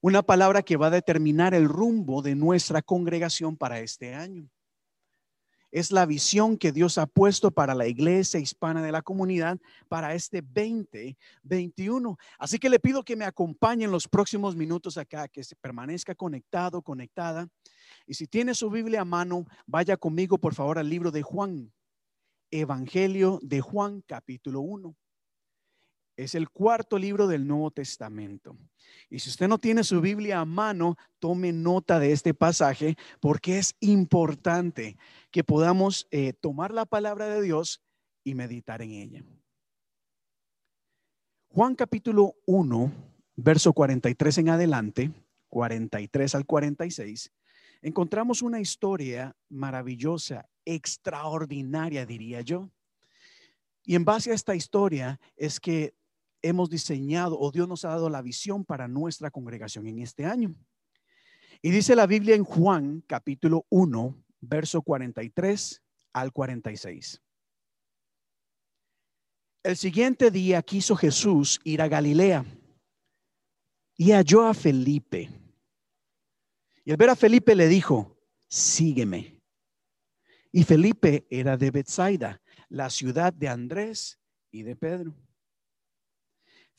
Una palabra que va a determinar el rumbo de nuestra congregación para este año. Es la visión que Dios ha puesto para la iglesia hispana de la comunidad para este 2021. Así que le pido que me acompañen los próximos minutos acá, que se permanezca conectado, conectada. Y si tiene su Biblia a mano, vaya conmigo por favor al libro de Juan, Evangelio de Juan, capítulo 1. Es el cuarto libro del Nuevo Testamento. Y si usted no tiene su Biblia a mano, tome nota de este pasaje porque es importante que podamos eh, tomar la palabra de Dios y meditar en ella. Juan capítulo 1, verso 43 en adelante, 43 al 46, encontramos una historia maravillosa, extraordinaria, diría yo. Y en base a esta historia es que hemos diseñado o Dios nos ha dado la visión para nuestra congregación en este año. Y dice la Biblia en Juan capítulo 1, verso 43 al 46. El siguiente día quiso Jesús ir a Galilea y halló a Felipe. Y al ver a Felipe le dijo, sígueme. Y Felipe era de Bethsaida, la ciudad de Andrés y de Pedro.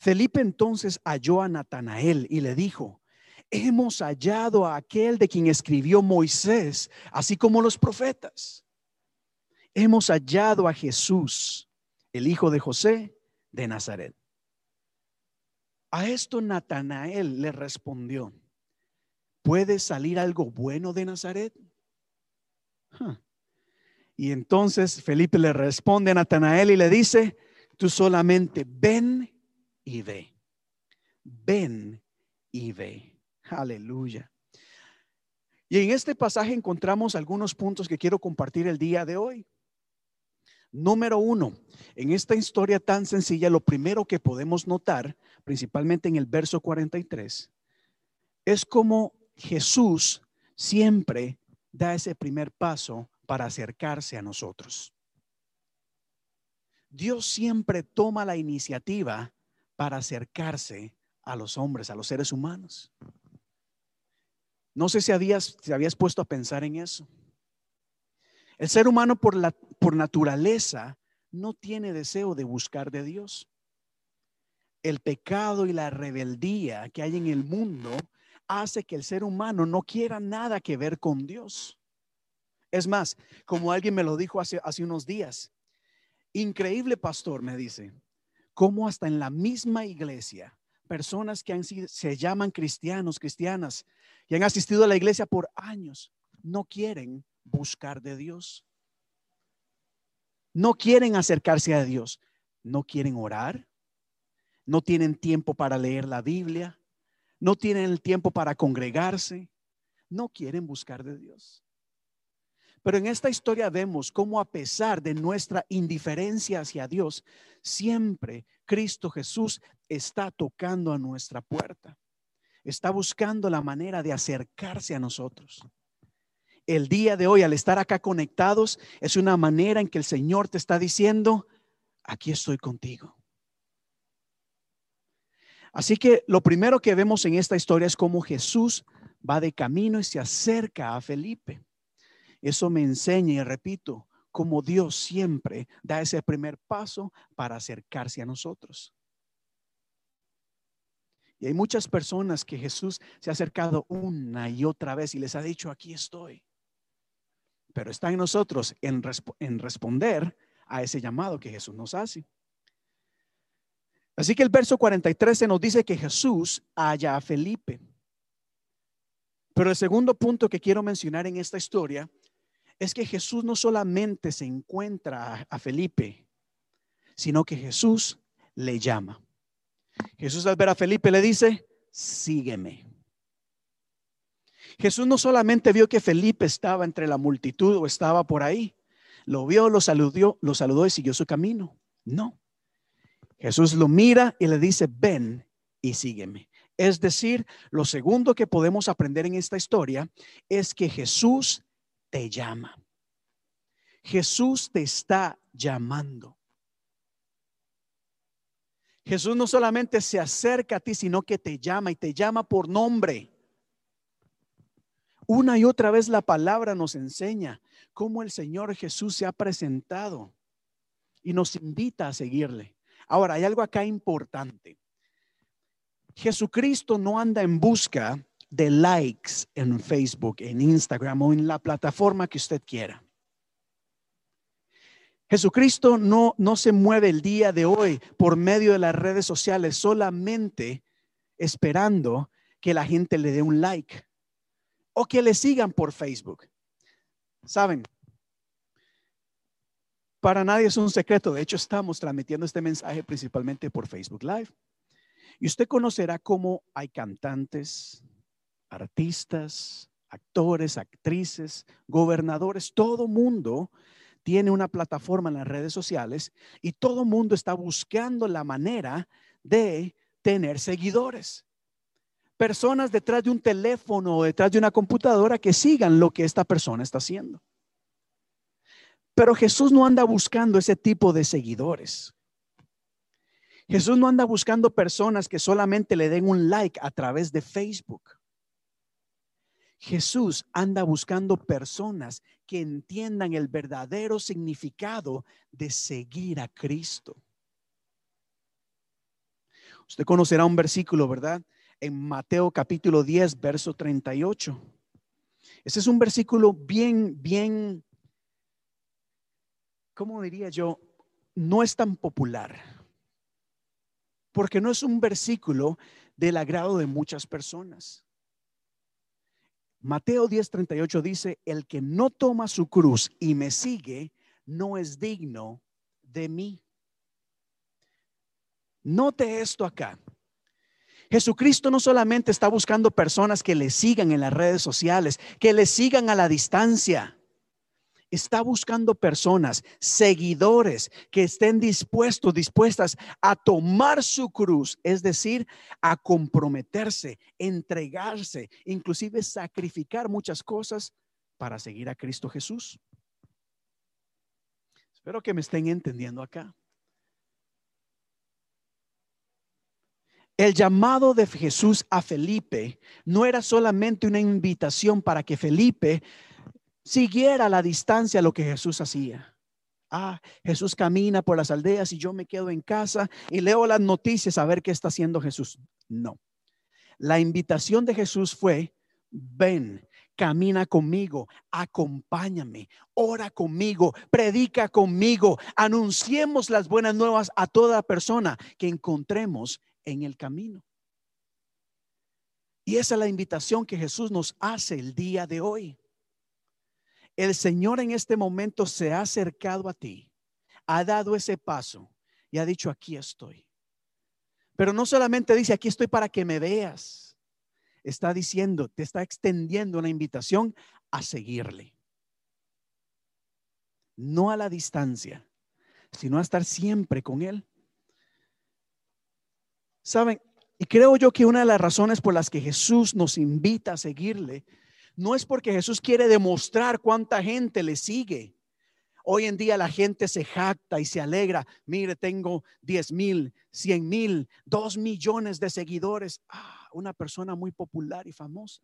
Felipe entonces halló a Natanael y le dijo, hemos hallado a aquel de quien escribió Moisés, así como los profetas. Hemos hallado a Jesús, el hijo de José de Nazaret. A esto Natanael le respondió, ¿puede salir algo bueno de Nazaret? Y entonces Felipe le responde a Natanael y le dice, tú solamente ven y ve. Ven y ve. Aleluya. Y en este pasaje encontramos algunos puntos que quiero compartir el día de hoy. Número uno, en esta historia tan sencilla, lo primero que podemos notar, principalmente en el verso 43, es como Jesús siempre da ese primer paso para acercarse a nosotros. Dios siempre toma la iniciativa para acercarse a los hombres, a los seres humanos. No sé si habías, si habías puesto a pensar en eso. El ser humano por, la, por naturaleza no tiene deseo de buscar de Dios. El pecado y la rebeldía que hay en el mundo hace que el ser humano no quiera nada que ver con Dios. Es más, como alguien me lo dijo hace, hace unos días, increíble pastor, me dice, como hasta en la misma iglesia, personas que se llaman cristianos, cristianas, y han asistido a la iglesia por años, no quieren buscar de Dios. No quieren acercarse a Dios. No quieren orar. No tienen tiempo para leer la Biblia. No tienen el tiempo para congregarse. No quieren buscar de Dios. Pero en esta historia vemos cómo a pesar de nuestra indiferencia hacia Dios, siempre Cristo Jesús está tocando a nuestra puerta. Está buscando la manera de acercarse a nosotros. El día de hoy, al estar acá conectados, es una manera en que el Señor te está diciendo, aquí estoy contigo. Así que lo primero que vemos en esta historia es cómo Jesús va de camino y se acerca a Felipe. Eso me enseña y repito, como Dios siempre da ese primer paso para acercarse a nosotros. Y hay muchas personas que Jesús se ha acercado una y otra vez y les ha dicho, aquí estoy. Pero está en nosotros en, responder a ese llamado que Jesús nos hace. Así que el verso 43 se nos dice que Jesús halla a Felipe. Pero el segundo punto que quiero mencionar en esta historia es que Jesús no solamente se encuentra a Felipe, sino que Jesús le llama. Jesús al ver a Felipe le dice, sígueme. Jesús no solamente vio que Felipe estaba entre la multitud o estaba por ahí, lo vio, lo saludó, lo saludó y siguió su camino. No. Jesús lo mira y le dice, ven y sígueme. Es decir, lo segundo que podemos aprender en esta historia es que Jesús te llama. Jesús te está llamando. Jesús no solamente se acerca a ti, sino que te llama y te llama por nombre. Una y otra vez la palabra nos enseña cómo el Señor Jesús se ha presentado y nos invita a seguirle. Ahora, hay algo acá importante. Jesucristo no anda en busca de likes en Facebook, en Instagram o en la plataforma que usted quiera. Jesucristo no, no se mueve el día de hoy por medio de las redes sociales solamente esperando que la gente le dé un like o que le sigan por Facebook. Saben, para nadie es un secreto. De hecho, estamos transmitiendo este mensaje principalmente por Facebook Live. Y usted conocerá cómo hay cantantes, artistas, actores, actrices, gobernadores, todo mundo tiene una plataforma en las redes sociales y todo mundo está buscando la manera de tener seguidores. Personas detrás de un teléfono o detrás de una computadora que sigan lo que esta persona está haciendo. Pero Jesús no anda buscando ese tipo de seguidores. Jesús no anda buscando personas que solamente le den un like a través de Facebook. Jesús anda buscando personas que entiendan el verdadero significado de seguir a Cristo. Usted conocerá un versículo, ¿verdad? En Mateo capítulo 10, verso 38. Ese es un versículo bien, bien, ¿cómo diría yo? No es tan popular, porque no es un versículo del agrado de muchas personas. Mateo 10:38 dice, el que no toma su cruz y me sigue, no es digno de mí. Note esto acá. Jesucristo no solamente está buscando personas que le sigan en las redes sociales, que le sigan a la distancia está buscando personas, seguidores que estén dispuestos, dispuestas a tomar su cruz, es decir, a comprometerse, entregarse, inclusive sacrificar muchas cosas para seguir a Cristo Jesús. Espero que me estén entendiendo acá. El llamado de Jesús a Felipe no era solamente una invitación para que Felipe siguiera a la distancia lo que Jesús hacía. Ah, Jesús camina por las aldeas y yo me quedo en casa y leo las noticias a ver qué está haciendo Jesús. No. La invitación de Jesús fue, ven, camina conmigo, acompáñame, ora conmigo, predica conmigo, anunciemos las buenas nuevas a toda persona que encontremos en el camino. Y esa es la invitación que Jesús nos hace el día de hoy. El Señor en este momento se ha acercado a ti, ha dado ese paso y ha dicho, aquí estoy. Pero no solamente dice, aquí estoy para que me veas. Está diciendo, te está extendiendo una invitación a seguirle. No a la distancia, sino a estar siempre con Él. Saben, y creo yo que una de las razones por las que Jesús nos invita a seguirle no es porque Jesús quiere demostrar cuánta gente le sigue. Hoy en día la gente se jacta y se alegra. Mire, tengo 10 mil, 100 mil, 2 millones de seguidores. Ah, una persona muy popular y famosa.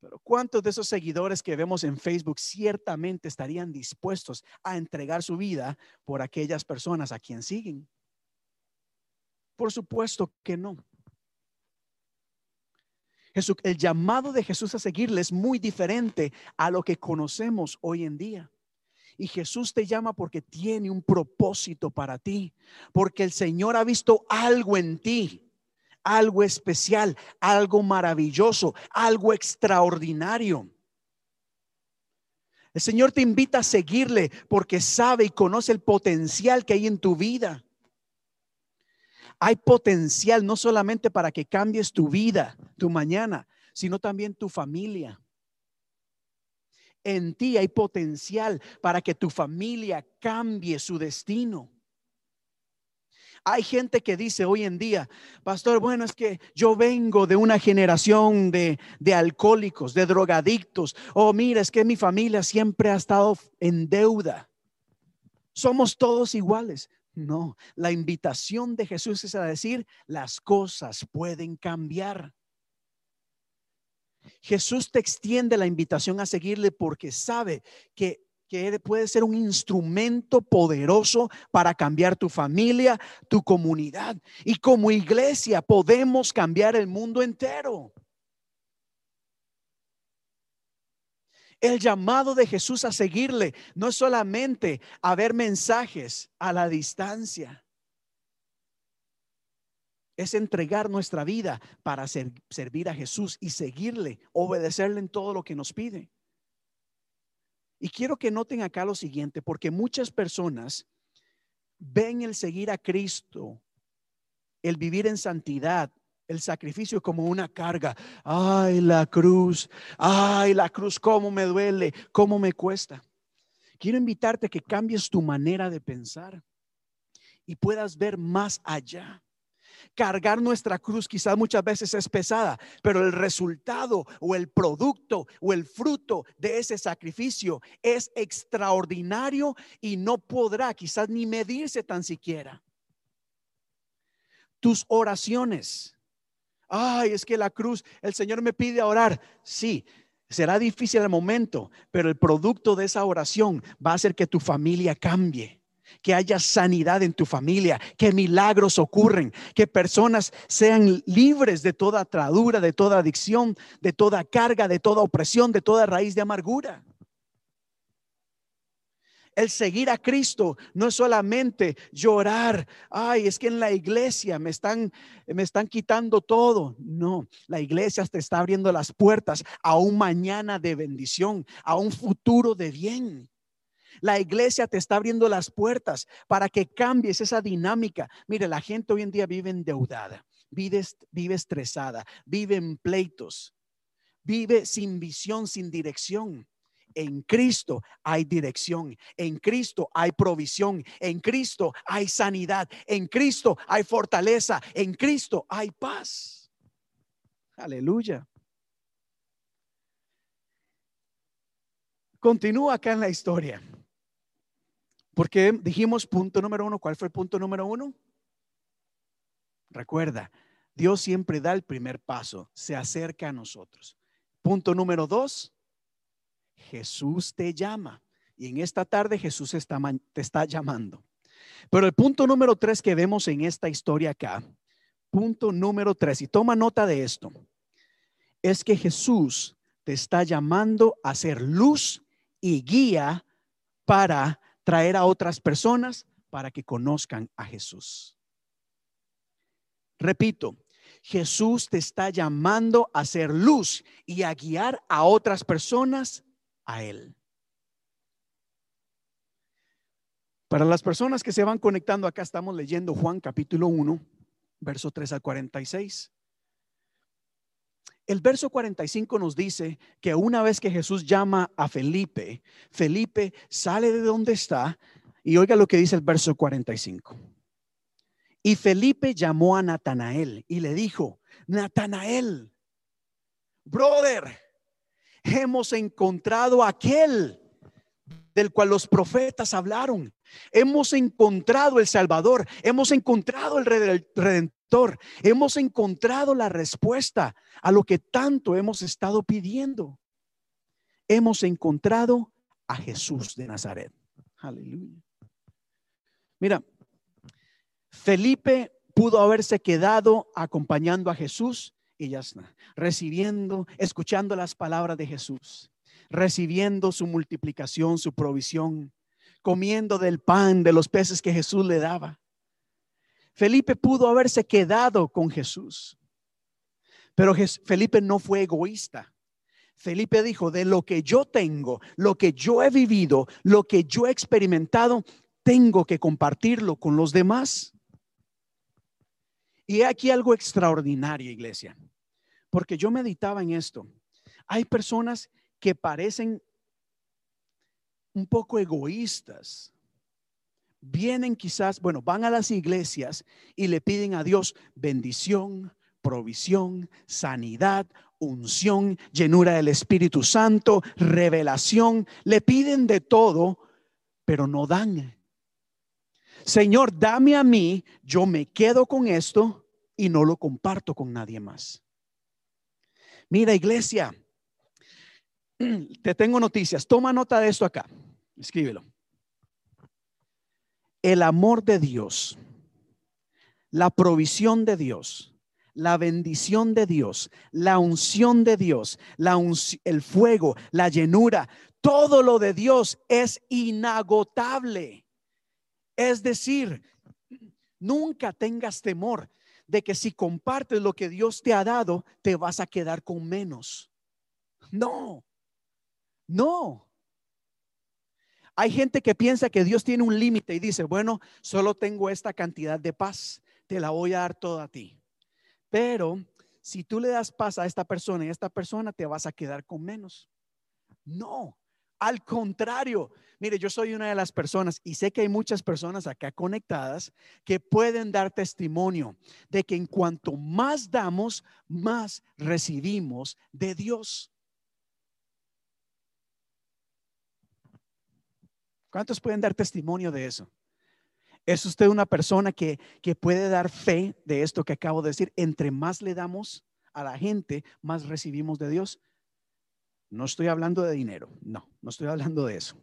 Pero ¿cuántos de esos seguidores que vemos en Facebook ciertamente estarían dispuestos a entregar su vida por aquellas personas a quien siguen? Por supuesto que no el llamado de Jesús a seguirle es muy diferente a lo que conocemos hoy en día. Y Jesús te llama porque tiene un propósito para ti, porque el Señor ha visto algo en ti, algo especial, algo maravilloso, algo extraordinario. El Señor te invita a seguirle porque sabe y conoce el potencial que hay en tu vida. Hay potencial no solamente para que cambies tu vida, tu mañana, sino también tu familia. En ti hay potencial para que tu familia cambie su destino. Hay gente que dice hoy en día, pastor, bueno, es que yo vengo de una generación de, de, alcohólicos, de drogadictos. Oh, mira, es que mi familia siempre ha estado en deuda. Somos todos iguales. No, la invitación de Jesús es a decir, las cosas pueden cambiar. Jesús te extiende la invitación a seguirle porque sabe que, que puede ser un instrumento poderoso para cambiar tu familia, tu comunidad. Y como iglesia podemos cambiar el mundo entero. El llamado de Jesús a seguirle no es solamente a ver mensajes a la distancia. Es entregar nuestra vida para servir a Jesús y seguirle, obedecerle en todo lo que nos pide. Y quiero que noten acá lo siguiente, porque muchas personas ven el seguir a Cristo, el vivir en santidad, el sacrificio como una carga. Ay, la cruz, ay, la cruz, cómo me duele, cómo me cuesta. Quiero invitarte a que cambies tu manera de pensar y puedas ver más allá. Cargar nuestra cruz quizás muchas veces es pesada, pero el resultado o el producto o el fruto de ese sacrificio es extraordinario y no podrá quizás ni medirse tan siquiera. Tus oraciones ay, es que la cruz, el Señor me pide orar. Sí, será difícil el momento, pero el producto de esa oración va a hacer que tu familia cambie que haya sanidad en tu familia, que milagros ocurren, que personas sean libres de toda atradura, de toda adicción, de toda carga, de toda opresión, de toda raíz de amargura. El seguir a Cristo no es solamente llorar, ay, es que en la iglesia me están me están quitando todo. No, la iglesia te está abriendo las puertas a un mañana de bendición, a un futuro de bien. La iglesia te está abriendo las puertas para que cambies esa dinámica. Mire, la gente hoy en día vive endeudada, vive, vive estresada, vive en pleitos, vive sin visión, sin dirección. En Cristo hay dirección, en Cristo hay provisión, en Cristo hay sanidad, en Cristo hay fortaleza, en Cristo hay paz. Aleluya. Continúa acá en la historia. Porque dijimos punto número uno. ¿Cuál fue el punto número uno? Recuerda, Dios siempre da el primer paso, se acerca a nosotros. Punto número dos, Jesús te llama. Y en esta tarde Jesús está, te está llamando. Pero el punto número tres que vemos en esta historia acá, punto número tres, y toma nota de esto, es que Jesús te está llamando a ser luz y guía para traer a otras personas para que conozcan a Jesús. Repito, Jesús te está llamando a ser luz y a guiar a otras personas a Él. Para las personas que se van conectando, acá estamos leyendo Juan capítulo 1, verso 3 al 46. El verso 45 nos dice que una vez que Jesús llama a Felipe, Felipe sale de donde está y oiga lo que dice el verso 45. Y Felipe llamó a Natanael y le dijo, Natanael, brother, hemos encontrado aquel del cual los profetas hablaron. Hemos encontrado el Salvador, hemos encontrado el Redentor, hemos encontrado la respuesta a lo que tanto hemos estado pidiendo. Hemos encontrado a Jesús de Nazaret. Aleluya. Mira, Felipe pudo haberse quedado acompañando a Jesús y ya está. Recibiendo, escuchando las palabras de Jesús, recibiendo su multiplicación, su provisión, comiendo del pan, de los peces que Jesús le daba. Felipe pudo haberse quedado con Jesús, pero Felipe no fue egoísta. Felipe dijo, de lo que yo tengo, lo que yo he vivido, lo que yo he experimentado, tengo que compartirlo con los demás. Y aquí algo extraordinario, iglesia porque yo meditaba en esto. Hay personas que parecen un poco egoístas. Vienen quizás, bueno, van a las iglesias y le piden a Dios bendición, provisión, sanidad, unción, llenura del Espíritu Santo, revelación. Le piden de todo, pero no dan. Señor, dame a mí, yo me quedo con esto y no lo comparto con nadie más. Mira, iglesia, te tengo noticias. Toma nota de esto acá. Escríbelo. El amor de Dios, la provisión de Dios, la bendición de Dios, la unción de Dios, la el fuego, la llenura, todo lo de Dios es inagotable. Es decir, nunca tengas temor de que si compartes lo que Dios te ha dado, te vas a quedar con menos. No, no. Hay gente que piensa que Dios tiene un límite y dice, bueno, solo tengo esta cantidad de paz, te la voy a dar toda a ti. Pero si tú le das paz a esta persona y a esta persona, te vas a quedar con menos. No, al contrario, mire, yo soy una de las personas y sé que hay muchas personas acá conectadas que pueden dar testimonio de que en cuanto más damos, más recibimos de Dios. ¿Cuántos pueden dar testimonio de eso? ¿Es usted una persona que, que puede dar fe de esto que acabo de decir? Entre más le damos a la gente, más recibimos de Dios. No estoy hablando de dinero, no, no estoy hablando de eso.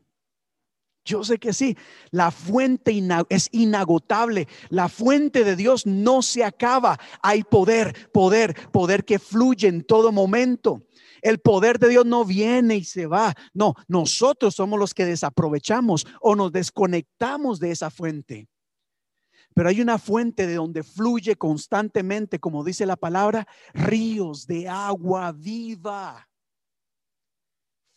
Yo sé que sí, la fuente es inagotable, la fuente de Dios no se acaba. Hay poder, poder, poder que fluye en todo momento. El poder de Dios no viene y se va. No, nosotros somos los que desaprovechamos o nos desconectamos de esa fuente. Pero hay una fuente de donde fluye constantemente, como dice la palabra, ríos de agua viva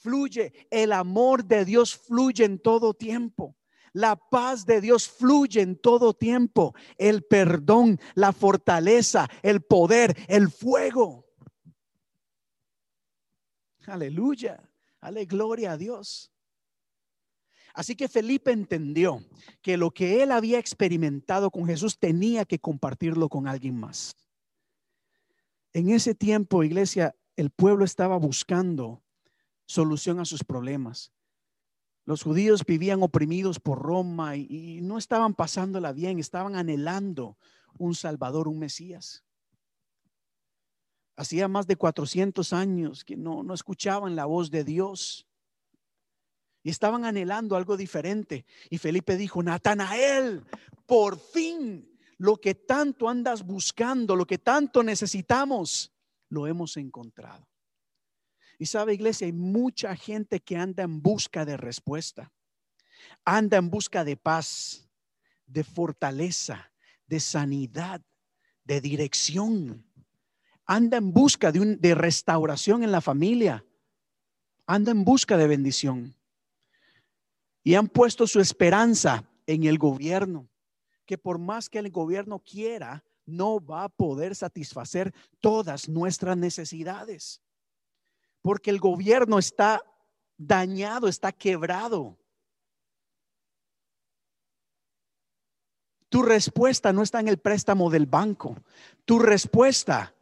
fluye, el amor de Dios fluye en todo tiempo. La paz de Dios fluye en todo tiempo. El perdón, la fortaleza, el poder, el fuego. Aleluya. Ale gloria a Dios. Así que Felipe entendió que lo que él había experimentado con Jesús tenía que compartirlo con alguien más. En ese tiempo, iglesia, el pueblo estaba buscando solución a sus problemas. Los judíos vivían oprimidos por Roma y, no estaban pasándola bien, estaban anhelando un Salvador, un Mesías. Hacía más de 400 años que no, no escuchaban la voz de Dios y estaban anhelando algo diferente. Y Felipe dijo, Natanael, por fin lo que tanto andas buscando, lo que tanto necesitamos, lo hemos encontrado. Y sabe, iglesia, hay mucha gente que anda en busca de respuesta, anda en busca de paz, de fortaleza, de sanidad, de dirección. Anda en busca de, de restauración en la familia. Anda en busca de bendición. Y han puesto su esperanza en el gobierno, que por más que el gobierno quiera, no va a poder satisfacer todas nuestras necesidades porque el gobierno está dañado, está quebrado. Tu respuesta no está en el préstamo del banco. Tu respuesta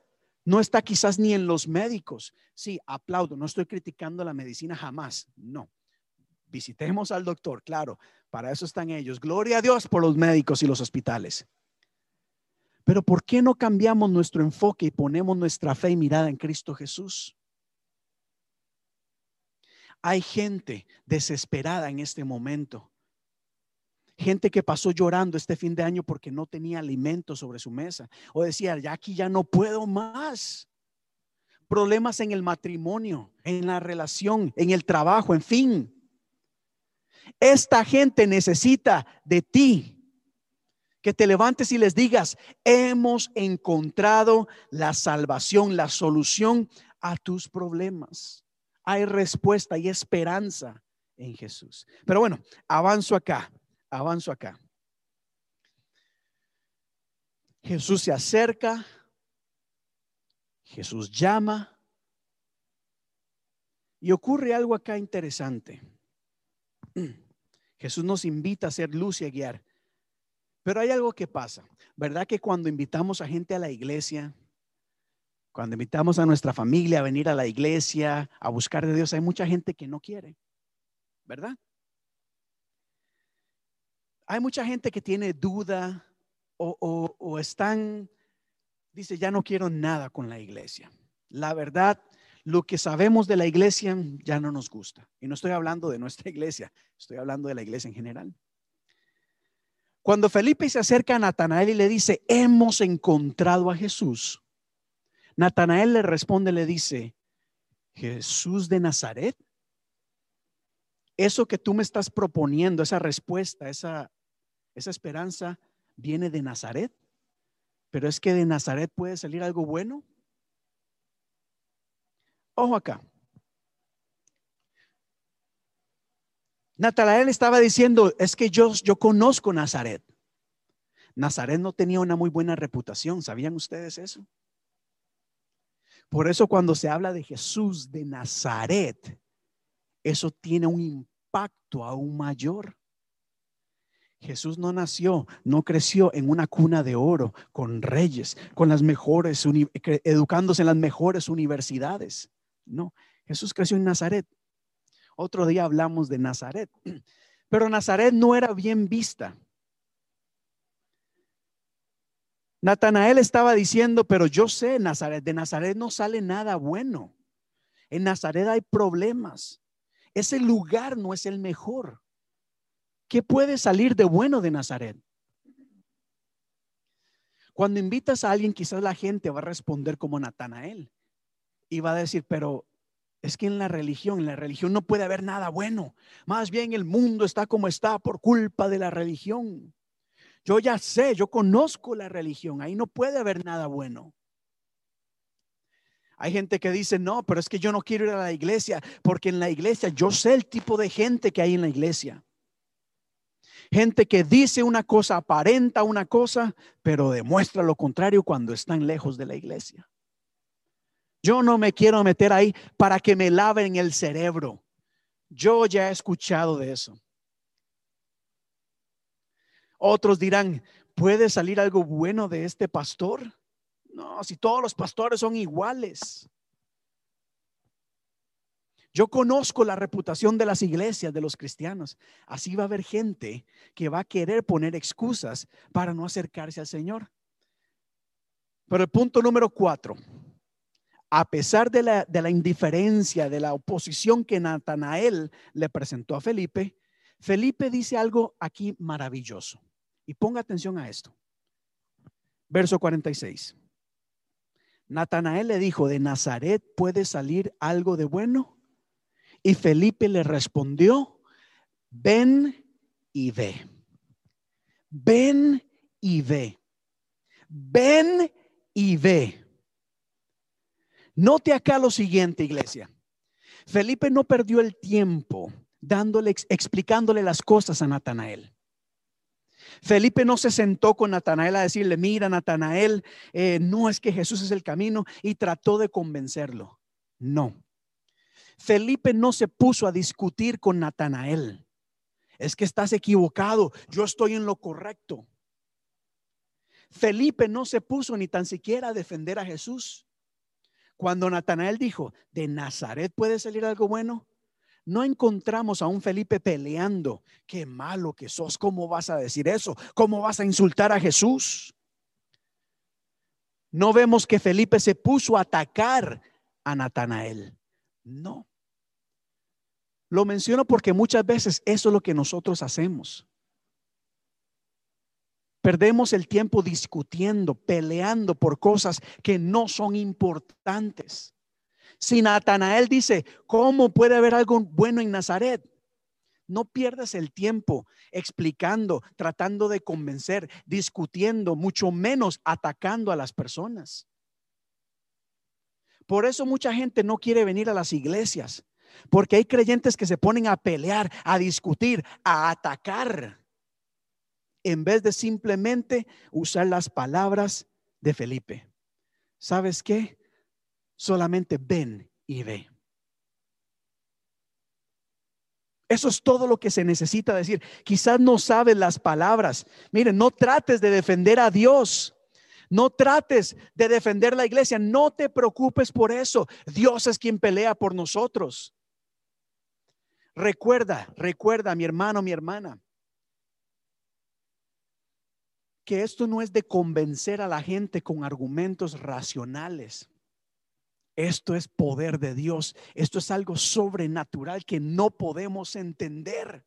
no está quizás ni en los médicos. Sí, aplaudo, no estoy criticando la medicina jamás. No. Visitemos al doctor, claro, para eso están ellos. Gloria a Dios por los médicos y los hospitales. Pero ¿por qué no cambiamos nuestro enfoque y ponemos nuestra fe y mirada en Cristo Jesús? Hay gente desesperada en este momento. Gente que pasó llorando este fin de año porque no tenía alimento sobre su mesa. O decía, ya aquí ya no puedo más. Problemas en el matrimonio, en la relación, en el trabajo, en fin. Esta gente necesita de ti. Que te levantes y les digas, hemos encontrado la salvación, la solución a tus problemas hay respuesta y esperanza en Jesús. Pero bueno, avanzo acá, avanzo acá. Jesús se acerca, Jesús llama y ocurre algo acá interesante. <clears throat> Jesús nos invita a ser luz y a guiar. Pero hay algo que pasa, ¿verdad? Que cuando invitamos a gente a la iglesia, cuando invitamos a nuestra familia a venir a la iglesia, a buscar de Dios, hay mucha gente que no quiere, ¿verdad? Hay mucha gente que tiene duda o, están, dice, ya no quiero nada con la iglesia. La verdad, lo que sabemos de la iglesia ya no nos gusta. Y no estoy hablando de nuestra <laughs> iglesia, estoy hablando de la iglesia en general. Cuando Felipe se acerca a Natanael y le dice, hemos encontrado a Jesús, Natanael le responde, le dice, Jesús de Nazaret. Eso que tú me estás proponiendo, esa respuesta, esa, esa esperanza, viene de Nazaret. Pero es que de Nazaret puede salir algo bueno. Ojo acá. Natanael estaba diciendo, es que yo, yo conozco Nazaret. Nazaret no tenía una muy buena reputación, ¿sabían ustedes eso? Por eso cuando se habla de Jesús de Nazaret, eso tiene un impacto aún mayor. Jesús no nació, no creció en una cuna de oro con reyes, con las mejores, educándose en las mejores universidades. No, Jesús creció en Nazaret. Otro día hablamos de Nazaret, <clears throat> pero Nazaret no era bien vista. Natanael estaba diciendo, pero yo sé Nazaret, de Nazaret no sale nada bueno. En Nazaret hay problemas. Ese lugar no es el mejor. ¿Qué puede salir de bueno de Nazaret? Cuando invitas a alguien, quizás la gente va a responder como Natanael y va a decir, pero es que en la religión, en la religión no puede haber nada bueno. Más bien el mundo está como está por culpa de la religión. Yo ya sé, yo conozco la religión, ahí no puede haber nada bueno. Hay gente que dice, no, pero es que yo no quiero ir a la iglesia, porque en la iglesia yo sé el tipo de gente que hay en la iglesia. Gente que dice una cosa, aparenta una cosa, pero demuestra lo contrario cuando están lejos de la iglesia. Yo no me quiero meter ahí para que me laven el cerebro. Yo ya he escuchado de eso. Otros dirán, ¿puede salir algo bueno de este pastor? No, si todos los pastores son iguales. Yo conozco la reputación de las iglesias, de los cristianos. Así va a haber gente que va a querer poner excusas para no acercarse al Señor. Pero el punto número cuatro, a pesar de la, indiferencia, de la oposición que Natanael le presentó a Felipe, Felipe dice algo aquí maravilloso. Y ponga atención a esto. Verso 46. Natanael le dijo, ¿de Nazaret puede salir algo de bueno? Y Felipe le respondió, ven y ve. Ven y ve. Ven y ve. Note acá lo siguiente, iglesia. Felipe no perdió el tiempo dándole, explicándole las cosas a Natanael. Felipe no se sentó con Natanael a decirle, mira Natanael, eh, no es que Jesús es el camino y trató de convencerlo. No. Felipe no se puso a discutir con Natanael. Es que estás equivocado, yo estoy en lo correcto. Felipe no se puso ni tan siquiera a defender a Jesús. Cuando Natanael dijo, de Nazaret puede salir algo bueno, no encontramos a un Felipe peleando. Qué malo que sos. ¿Cómo vas a decir eso? ¿Cómo vas a insultar a Jesús? No vemos que Felipe se puso a atacar a Natanael. No. Lo menciono porque muchas veces eso es lo que nosotros hacemos. Perdemos el tiempo discutiendo, peleando por cosas que no son importantes. Si Natanael dice, ¿cómo puede haber algo bueno en Nazaret? No pierdas el tiempo explicando, tratando de convencer, discutiendo, mucho menos atacando a las personas. Por eso mucha gente no quiere venir a las iglesias, porque hay creyentes que se ponen a pelear, a discutir, a atacar, en vez de simplemente usar las palabras de Felipe. ¿Sabes qué? Solamente ven y ve. Eso es todo lo que se necesita decir. Quizás no sabes las palabras. Miren, no trates de defender a Dios. No trates de defender la iglesia. No te preocupes por eso. Dios es quien pelea por nosotros. Recuerda, recuerda, mi hermano, mi hermana, que esto no es de convencer a la gente con argumentos racionales. Esto es poder de Dios. Esto es algo sobrenatural que no podemos entender.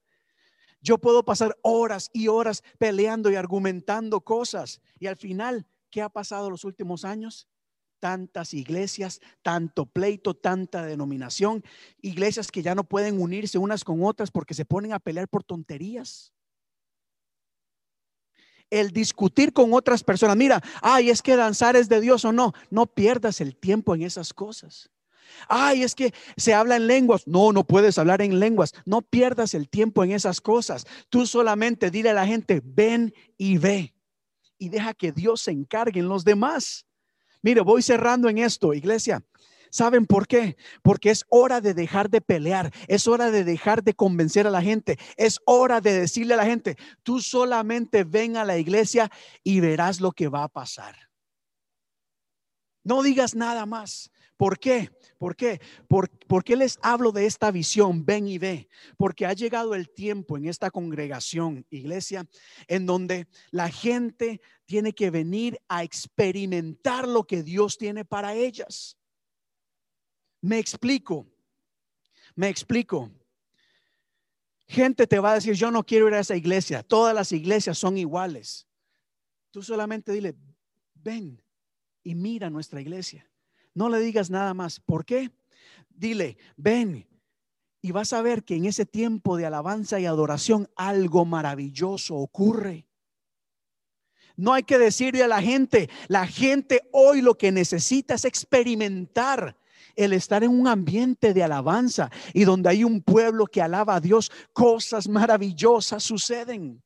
Yo puedo pasar horas y horas peleando y argumentando cosas. Y al final, ¿qué ha pasado los últimos años? Tantas iglesias, tanto pleito, tanta denominación, iglesias que ya no pueden unirse unas con otras porque se ponen a pelear por tonterías el discutir con otras personas. Mira, ay, es que danzar es de Dios o no. No pierdas el tiempo en esas cosas. Ay, es que se habla en lenguas. No, no puedes hablar en lenguas. No pierdas el tiempo en esas cosas. Tú solamente dile a la gente, ven y ve. Y deja que Dios se encargue en los demás. Mire, voy cerrando en esto, iglesia. ¿Saben por qué? Porque es hora de dejar de pelear, es hora de dejar de convencer a la gente, es hora de decirle a la gente, tú solamente ven a la iglesia y verás lo que va a pasar. No digas nada más. ¿Por qué? ¿Por qué? ¿Por, ¿Por, qué les hablo de esta visión? Ven y ve. Porque ha llegado el tiempo en esta congregación, iglesia, en donde la gente tiene que venir a experimentar lo que Dios tiene para ellas. Me explico, me explico. Gente te va a decir, yo no quiero ir a esa iglesia, todas las iglesias son iguales. Tú solamente dile, ven y mira nuestra iglesia. No le digas nada más. ¿Por qué? Dile, ven y vas a ver que en ese tiempo de alabanza y adoración algo maravilloso ocurre. No hay que decirle a la gente, la gente hoy lo que necesita es experimentar el estar en un ambiente de alabanza y donde hay un pueblo que alaba a Dios, cosas maravillosas suceden.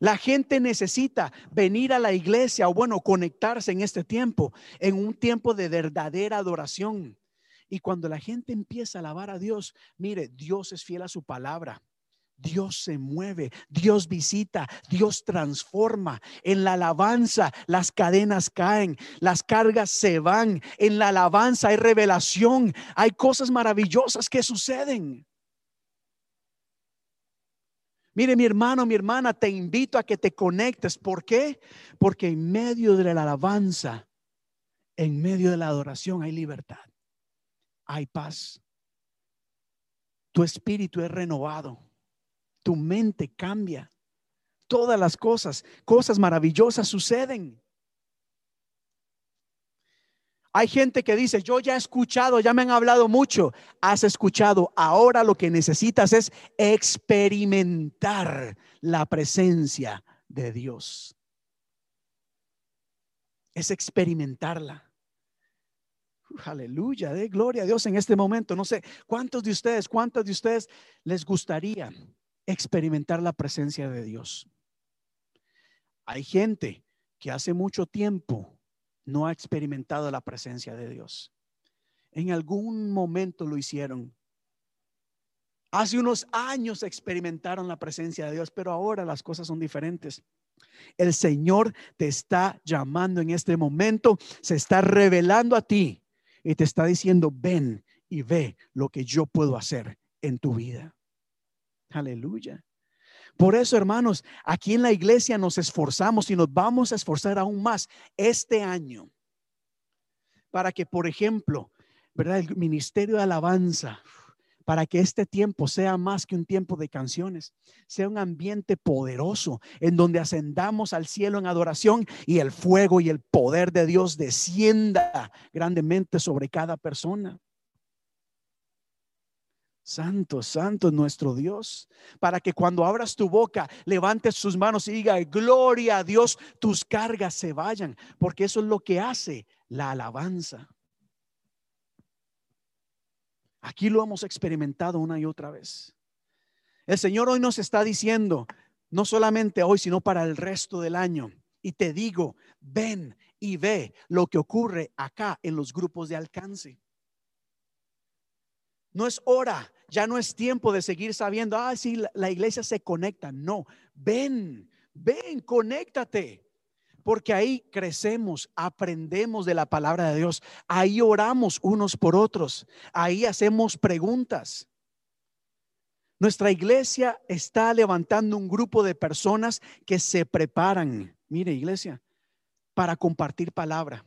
La gente necesita venir a la iglesia o bueno, conectarse en este tiempo, en un tiempo de verdadera adoración. Y cuando la gente empieza a alabar a Dios, mire, Dios es fiel a su palabra. Dios se mueve, Dios visita, Dios transforma. En la alabanza las cadenas caen, las cargas se van. En la alabanza hay revelación, hay cosas maravillosas que suceden. Mire, mi hermano, mi hermana, te invito a que te conectes. ¿Por qué? Porque en medio de la alabanza, en medio de la adoración hay libertad, hay paz. Tu espíritu es renovado tu mente cambia. Todas las cosas, cosas maravillosas suceden. Hay gente que dice, yo ya he escuchado, ya me han hablado mucho. Has escuchado, ahora lo que necesitas es experimentar la presencia de Dios. Es experimentarla. aleluya, de gloria a Dios en este momento. No sé, ¿cuántos de ustedes, cuántos de ustedes les gustaría experimentar la presencia de Dios. Hay gente que hace mucho tiempo no ha experimentado la presencia de Dios. En algún momento lo hicieron. Hace unos años experimentaron la presencia de Dios, pero ahora las cosas son diferentes. El Señor te está llamando en este momento, se está revelando a ti y te está diciendo, ven y ve lo que yo puedo hacer en tu vida. Aleluya. Por eso, hermanos, aquí en la iglesia nos esforzamos y nos vamos a esforzar aún más este año para que, por ejemplo, ¿verdad? El ministerio de alabanza, para que este tiempo sea más que un tiempo de canciones, sea un ambiente poderoso en donde ascendamos al cielo en adoración y el fuego y el poder de Dios descienda grandemente sobre cada persona. Santo, santo nuestro Dios, para que cuando abras tu boca, levantes sus manos y diga, gloria a Dios, tus cargas se vayan, porque eso es lo que hace la alabanza. Aquí lo hemos experimentado una y otra vez. El Señor hoy nos está diciendo, no solamente hoy, sino para el resto del año. Y te digo, ven y ve lo que ocurre acá en los grupos de alcance. No es hora, ya no es tiempo de seguir sabiendo, ah, sí, la, iglesia se conecta. No, ven, ven, conéctate. Porque ahí crecemos, aprendemos de la palabra de Dios. Ahí oramos unos por otros. Ahí hacemos preguntas. Nuestra iglesia está levantando un grupo de personas que se preparan, mire iglesia, para compartir palabra.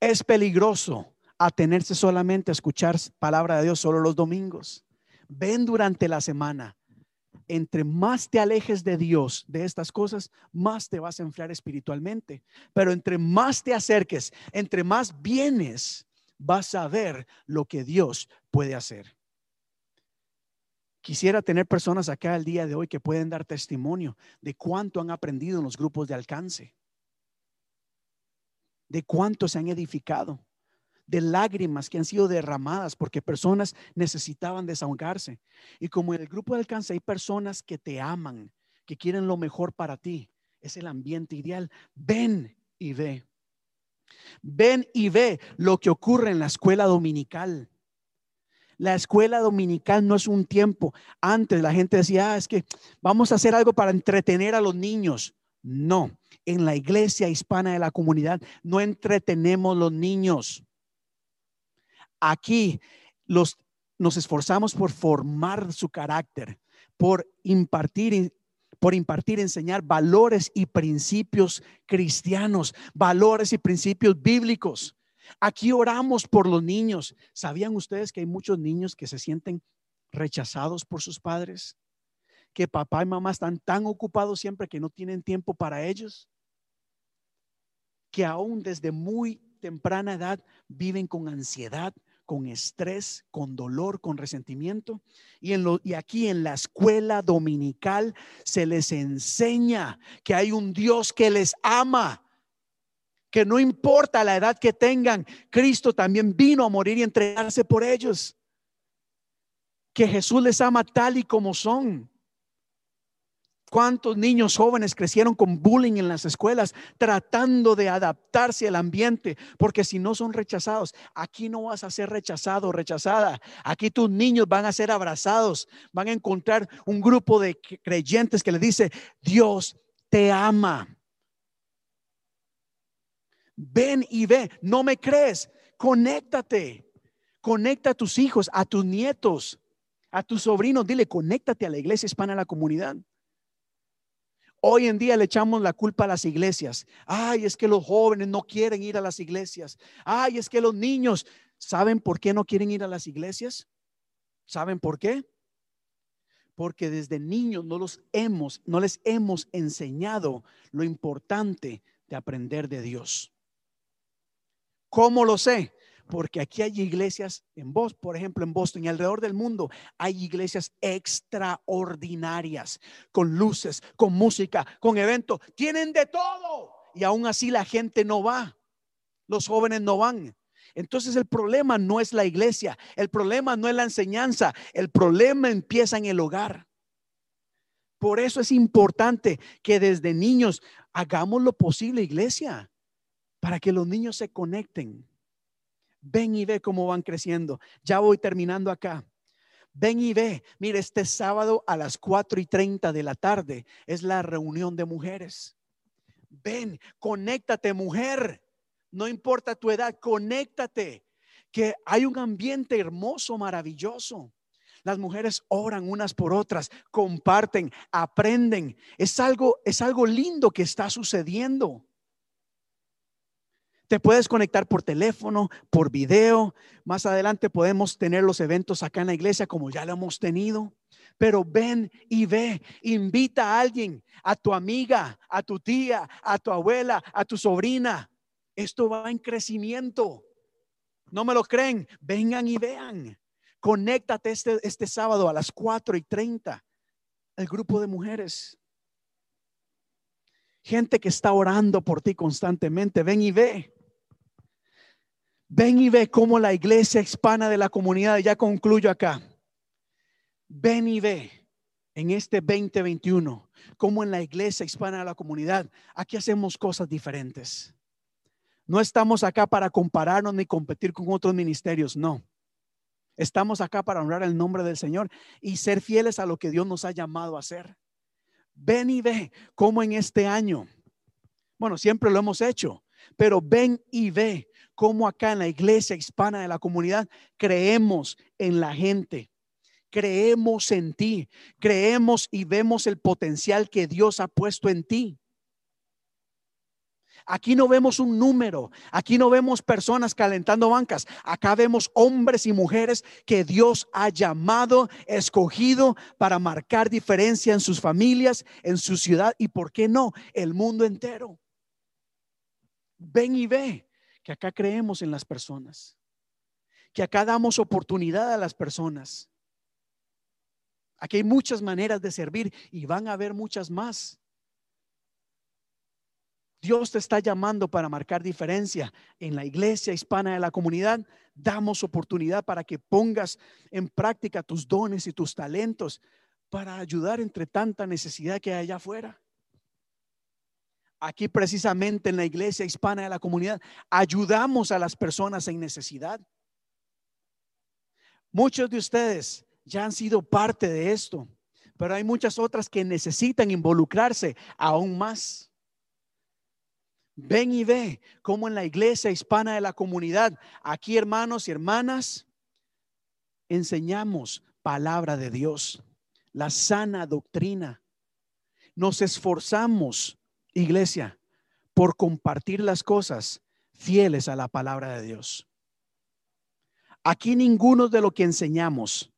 Es peligroso atenerse solamente a escuchar palabra de Dios solo los domingos. Ven durante la semana. Entre más te alejes de Dios, de estas cosas, más te vas a enfriar espiritualmente. Pero entre más te acerques, entre más vienes, vas a ver lo que Dios puede hacer. Quisiera tener personas acá el día de hoy que pueden dar testimonio de cuánto han aprendido en los grupos de alcance, de cuánto se han edificado, de lágrimas que han sido derramadas porque personas necesitaban desahogarse. Y como en el grupo de alcance hay personas que te aman, que quieren lo mejor para ti, es el ambiente ideal. Ven y ve. Ven y ve lo que ocurre en la escuela dominical. La escuela dominical no es un tiempo. Antes la gente decía, ah, es que vamos a hacer algo para entretener a los niños. No, en la iglesia hispana de la comunidad no entretenemos los niños. Aquí los, nos esforzamos por formar su carácter, por impartir por impartir, enseñar valores y principios cristianos, valores y principios bíblicos. Aquí oramos por los niños. ¿Sabían ustedes que hay muchos niños que se sienten rechazados por sus padres? Que papá y mamá están tan ocupados siempre que no tienen tiempo para ellos. Que aún desde muy temprana edad viven con ansiedad, con estrés, con dolor, con resentimiento. Y, en lo, y aquí en la escuela dominical se les enseña que hay un Dios que les ama que no importa la edad que tengan, Cristo también vino a morir y entregarse por ellos. Que Jesús les ama tal y como son. ¿Cuántos niños jóvenes crecieron con bullying en las escuelas tratando de adaptarse al ambiente? Porque si no son rechazados, aquí no vas a ser rechazado o rechazada. Aquí tus niños van a ser abrazados, van a encontrar un grupo de creyentes que le dice, Dios te ama. Ven y ve. No me crees. Conéctate. Conecta a tus hijos, a tus nietos, a tus sobrinos. Dile, conéctate a la iglesia hispana, a la comunidad. Hoy en día le echamos la culpa a las iglesias. Ay, es que los jóvenes no quieren ir a las iglesias. Ay, es que los niños, ¿saben por qué no quieren ir a las iglesias? ¿Saben por qué? Porque desde niños no los hemos, no les hemos enseñado lo importante de aprender de Dios. ¿Cómo lo sé? Porque aquí hay iglesias en Boston, por ejemplo, en Boston y alrededor del mundo hay iglesias extraordinarias, con luces, con música, con eventos, tienen de todo. Y aún así la gente no va, los jóvenes no van. Entonces el problema no es la iglesia, el problema no es la enseñanza, el problema empieza en el hogar. Por eso es importante que desde niños hagamos lo posible, iglesia para que los niños se conecten. Ven y ve cómo van creciendo. Ya voy terminando acá. Ven y ve. Mire, este sábado a las 4 y 30 de la tarde es la reunión de mujeres. Ven, conéctate, mujer. No importa tu edad, conéctate. Que hay un ambiente hermoso, maravilloso. Las mujeres oran unas por otras, comparten, aprenden. Es algo, es algo lindo que está sucediendo. Te puedes conectar por teléfono, por video. Más adelante podemos tener los eventos acá en la iglesia como ya lo hemos tenido. Pero ven y ve, invita a alguien, a tu amiga, a tu tía, a tu abuela, a tu sobrina. Esto va en crecimiento. No me lo creen. Vengan y vean. Conéctate este, este sábado a las 4 y 30. El grupo de mujeres. Gente que está orando por ti constantemente. Ven y ve. Ven y ve cómo la iglesia hispana de la comunidad, ya concluyo acá. Ven y ve en este 2021 cómo en la iglesia hispana de la comunidad, aquí hacemos cosas diferentes. No estamos acá para compararnos ni competir con otros ministerios, no. Estamos acá para honrar el nombre del Señor y ser fieles a lo que Dios nos ha llamado a hacer. Ven y ve cómo en este año, bueno, siempre lo hemos hecho, pero ven y ve cómo acá en la iglesia hispana de la comunidad creemos en la gente. Creemos en ti, creemos y vemos el potencial que Dios ha puesto en ti. Aquí no vemos un número, aquí no vemos personas calentando bancas, acá vemos hombres y mujeres que Dios ha llamado, escogido para marcar diferencia en sus familias, en su ciudad y, ¿por qué no?, el mundo entero. Ven y ve que acá creemos en las personas, que acá damos oportunidad a las personas. Aquí hay muchas maneras de servir y van a haber muchas más. Dios te está llamando para marcar diferencia en la iglesia hispana de la comunidad. Damos oportunidad para que pongas en práctica tus dones y tus talentos para ayudar entre tanta necesidad que hay allá afuera. Aquí precisamente en la iglesia hispana de la comunidad ayudamos a las personas en necesidad. Muchos de ustedes ya han sido parte de esto, pero hay muchas otras que necesitan involucrarse aún más. Ven y ve cómo en la iglesia hispana de la comunidad, aquí hermanos y hermanas, enseñamos palabra de Dios, la sana doctrina. Nos esforzamos, iglesia, por compartir las cosas fieles a la palabra de Dios. Aquí ninguno de lo que enseñamos,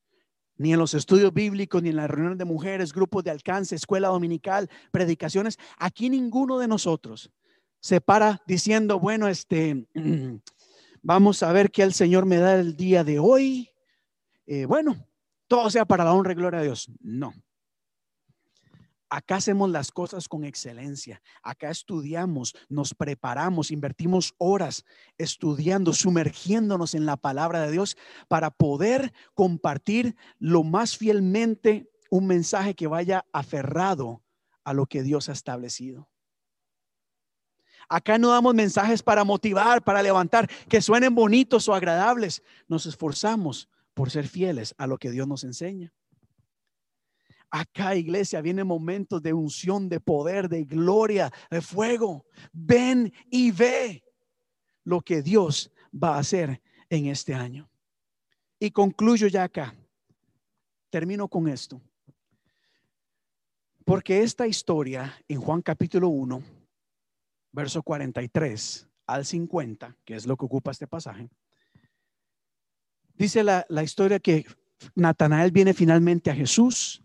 ni en los estudios bíblicos, ni en las reuniones de mujeres, grupos de alcance, escuela dominical, predicaciones, aquí ninguno de nosotros se para diciendo, bueno, este, <clears throat> vamos a ver qué el Señor me da el día de hoy. Eh, bueno, todo sea para la honra y gloria de Dios. No. Acá hacemos las cosas con excelencia. Acá estudiamos, nos preparamos, invertimos horas estudiando, sumergiéndonos en la palabra de Dios para poder compartir lo más fielmente un mensaje que vaya aferrado a lo que Dios ha establecido. Acá no damos mensajes para motivar, para levantar, que suenen bonitos o agradables. Nos esforzamos por ser fieles a lo que Dios nos enseña. Acá, iglesia, vienen momentos de unción, de poder, de gloria, de fuego. Ven y ve lo que Dios va a hacer en este año. Y concluyo ya acá. Termino con esto. Porque esta historia en Juan capítulo 1 verso 43 al 50, que es lo que ocupa este pasaje, dice la, la historia que Natanael viene finalmente a Jesús.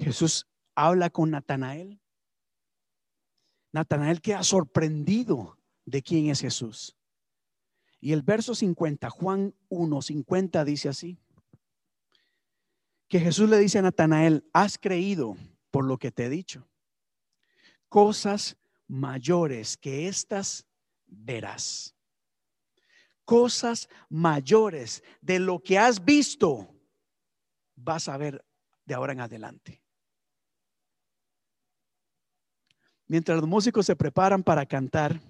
Jesús habla con Natanael. Natanael queda sorprendido de quién es Jesús. Y el verso 50, Juan 1, 50 dice así, que Jesús le dice a Natanael, has creído por lo que te he dicho. Cosas mayores que estas verás. Cosas mayores de lo que has visto vas a ver de ahora en adelante. Mientras los músicos se preparan para cantar,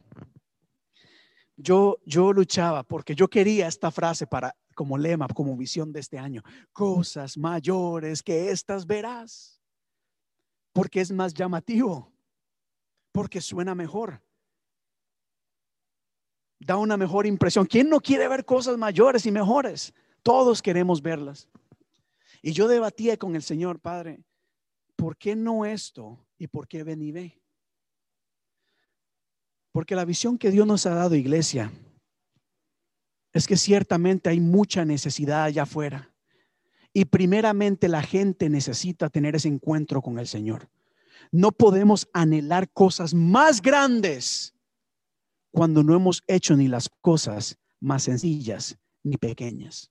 yo, yo luchaba porque yo quería esta frase para como lema, como visión de este año. Cosas mayores que estas verás. Porque es más llamativo porque suena mejor. Da una mejor impresión. ¿Quién no quiere ver cosas mayores y mejores? Todos queremos verlas. Y yo debatía con el Señor, Padre, ¿por qué no esto y por qué ven y ve? Porque la visión que Dios nos ha dado, iglesia, es que ciertamente hay mucha necesidad allá afuera. Y primeramente la gente necesita tener ese encuentro con el Señor. No podemos anhelar cosas más grandes cuando no hemos hecho ni las cosas más sencillas ni pequeñas.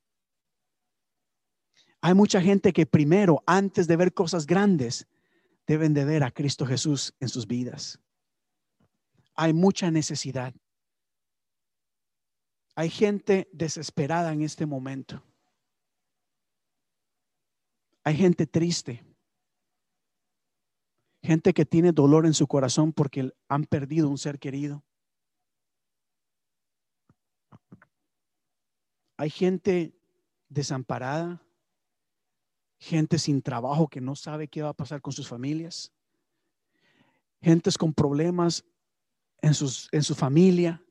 Hay mucha gente que primero, antes de ver cosas grandes, deben de ver a Cristo Jesús en sus vidas. Hay mucha necesidad. Hay gente desesperada en este momento. Hay gente triste. Gente que tiene dolor en su corazón porque han perdido un ser querido. Hay gente desamparada, gente sin trabajo que no sabe qué va a pasar con sus familias, gentes con problemas en, sus, en su familia.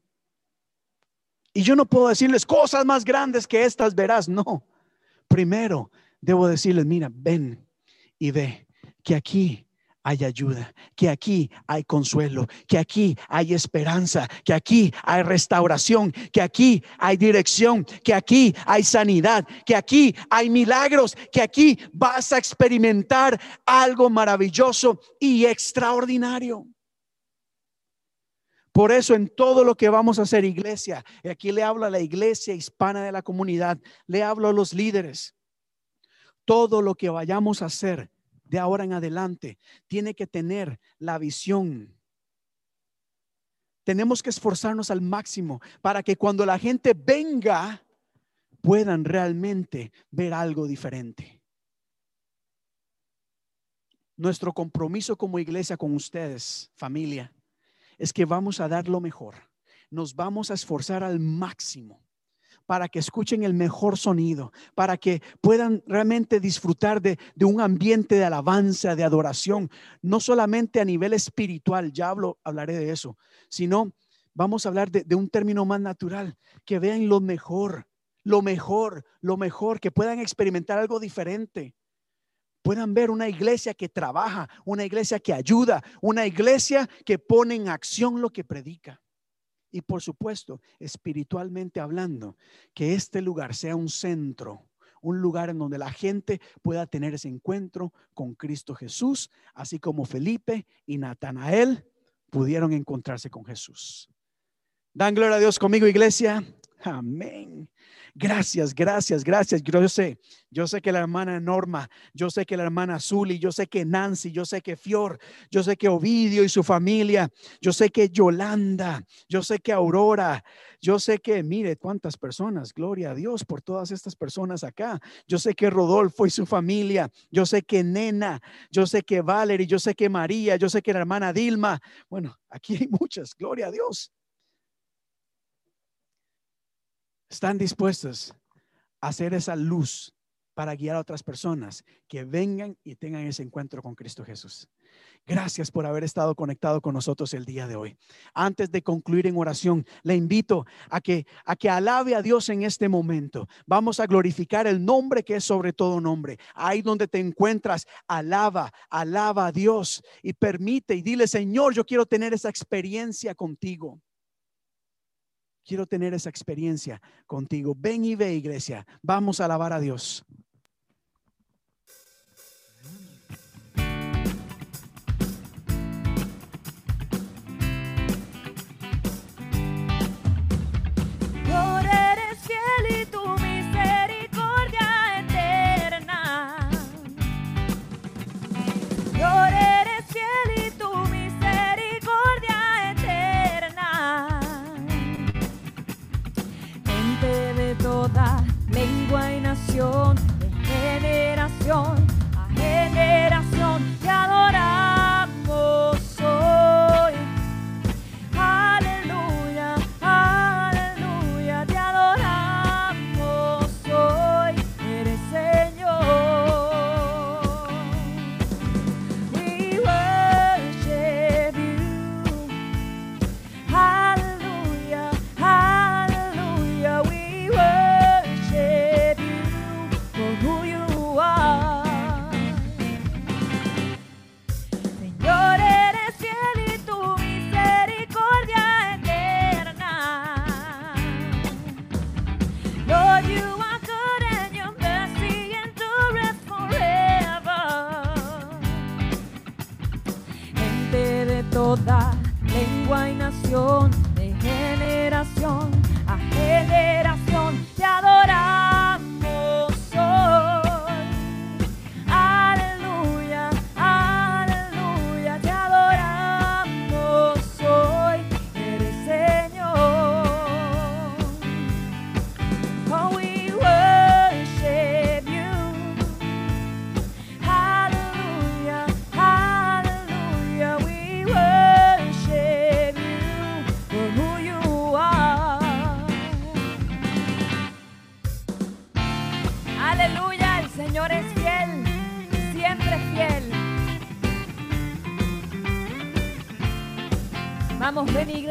Y yo no puedo decirles cosas más grandes que estas verás, no. Primero debo decirles, mira, ven y ve que aquí hay ayuda, que aquí hay consuelo, que aquí hay esperanza, que aquí hay restauración, que aquí hay dirección, que aquí hay sanidad, que aquí hay milagros, que aquí vas a experimentar algo maravilloso y extraordinario. Por eso en todo lo que vamos a hacer, iglesia, y aquí le hablo a la iglesia hispana de la comunidad, le hablo a los líderes, todo lo que vayamos a hacer de ahora en adelante tiene que tener la visión. Tenemos que esforzarnos al máximo para que cuando la gente venga puedan realmente ver algo diferente. Nuestro compromiso como iglesia con ustedes, familia, es que vamos a dar lo mejor. Nos vamos a esforzar al máximo para que escuchen el mejor sonido, para que puedan realmente disfrutar de, un ambiente de alabanza, de adoración, no solamente a nivel espiritual, ya hablo, hablaré de eso, sino vamos a hablar de, de un término más natural, que vean lo mejor, lo mejor, lo mejor, que puedan experimentar algo diferente puedan ver una iglesia que trabaja, una iglesia que ayuda, una iglesia que pone en acción lo que predica. Y por supuesto, espiritualmente hablando, que este lugar sea un centro, un lugar en donde la gente pueda tener ese encuentro con Cristo Jesús, así como Felipe y Natanael pudieron encontrarse con Jesús. Dan gloria a Dios conmigo, iglesia. Amén. Gracias, gracias, gracias. Yo sé, yo sé que la hermana Norma, yo sé que la hermana Zuli, yo sé que Nancy, yo sé que Fior, yo sé que Ovidio y su familia, yo sé que Yolanda, yo sé que Aurora, yo sé que, mire cuántas personas, gloria a Dios por todas estas personas acá. Yo sé que Rodolfo y su familia, yo sé que Nena, yo sé que Valerie, yo sé que María, yo sé que la hermana Dilma. Bueno, aquí hay muchas, gloria a Dios. Están dispuestos a hacer esa luz para guiar a otras personas que vengan y tengan ese encuentro con Cristo Jesús. Gracias por haber estado conectado con nosotros el día de hoy. Antes de concluir en oración, le invito a que a que alabe a Dios en este momento. Vamos a glorificar el nombre que es sobre todo nombre. Ahí donde te encuentras, alaba, alaba a Dios y permite y dile, "Señor, yo quiero tener esa experiencia contigo." Quiero tener esa experiencia contigo. Ven y ve, iglesia. Vamos a alabar a Dios.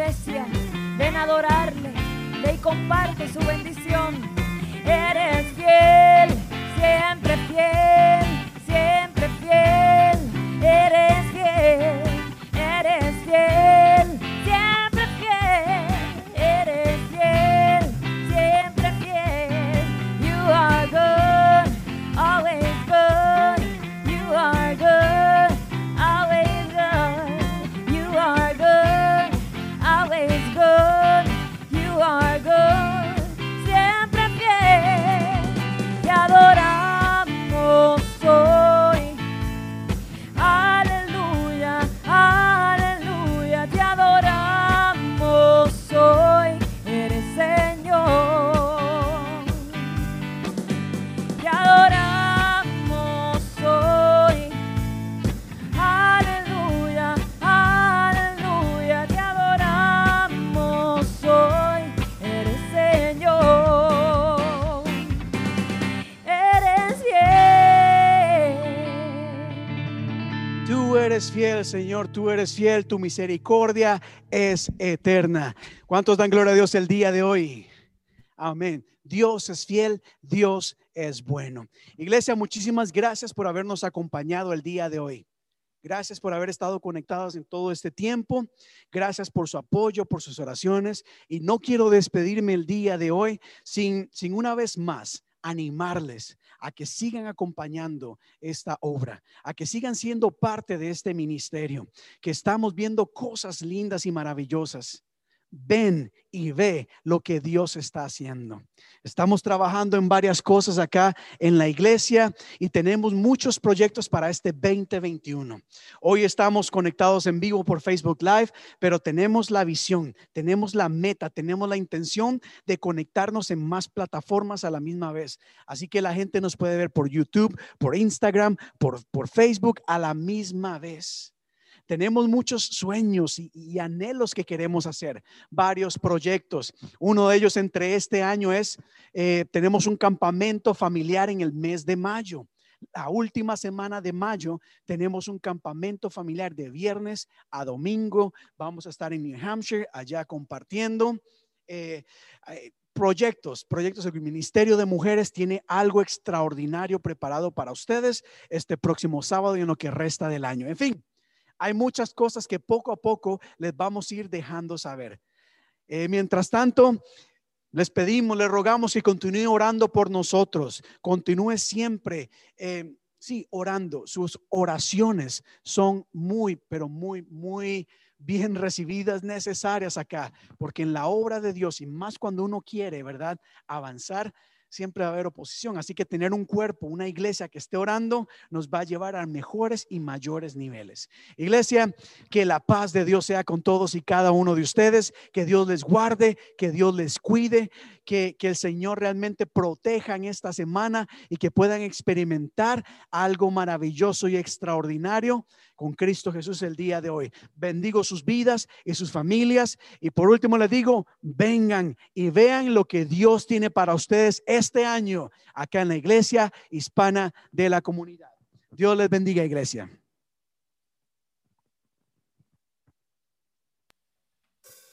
Iglesia, Señor, tú eres fiel, tu misericordia es eterna. ¿Cuántos dan gloria a Dios el día de hoy? Amén. Dios es fiel, Dios es bueno. Iglesia, muchísimas gracias por habernos acompañado el día de hoy. Gracias por haber estado conectados en todo este tiempo. Gracias por su apoyo, por sus oraciones. Y no quiero despedirme el día de hoy sin, sin una vez más animarles a que sigan acompañando esta obra, a que sigan siendo parte de este ministerio, que estamos viendo cosas lindas y maravillosas ven y ve lo que Dios está haciendo. Estamos trabajando en varias cosas acá en la iglesia y tenemos muchos proyectos para este 2021. Hoy estamos conectados en vivo por Facebook Live, pero tenemos la visión, tenemos la meta, tenemos la intención de conectarnos en más plataformas a la misma vez. Así que la gente nos puede ver por YouTube, por Instagram, por, por Facebook a la misma vez. Tenemos muchos sueños y, anhelos que queremos hacer, varios proyectos. Uno de ellos entre este año es, eh, tenemos un campamento familiar en el mes de mayo. La última semana de mayo tenemos un campamento familiar de viernes a domingo. Vamos a estar en New Hampshire, allá compartiendo. Eh, eh, proyectos, proyectos. El Ministerio de Mujeres tiene algo extraordinario preparado para ustedes este próximo sábado y en lo que resta del año. En fin, hay muchas cosas que poco a poco les vamos a ir dejando saber. Eh, mientras tanto, les pedimos, les rogamos que continúe orando por nosotros. Continúe siempre, eh, sí, orando. Sus oraciones son muy, pero muy, muy bien recibidas, necesarias acá, porque en la obra de Dios y más cuando uno quiere, ¿verdad? Avanzar, siempre va a haber oposición. Así que tener un cuerpo, una iglesia que esté orando, nos va a llevar a mejores y mayores niveles. Iglesia, que la paz de Dios sea con todos y cada uno de ustedes, que Dios les guarde, que Dios les cuide, que, que el Señor realmente proteja en esta semana y que puedan experimentar algo maravilloso y extraordinario con Cristo Jesús el día de hoy. Bendigo sus vidas y sus familias. Y por último les digo, vengan y vean lo que Dios tiene para ustedes este año acá en la iglesia hispana de la comunidad. Dios les bendiga, iglesia.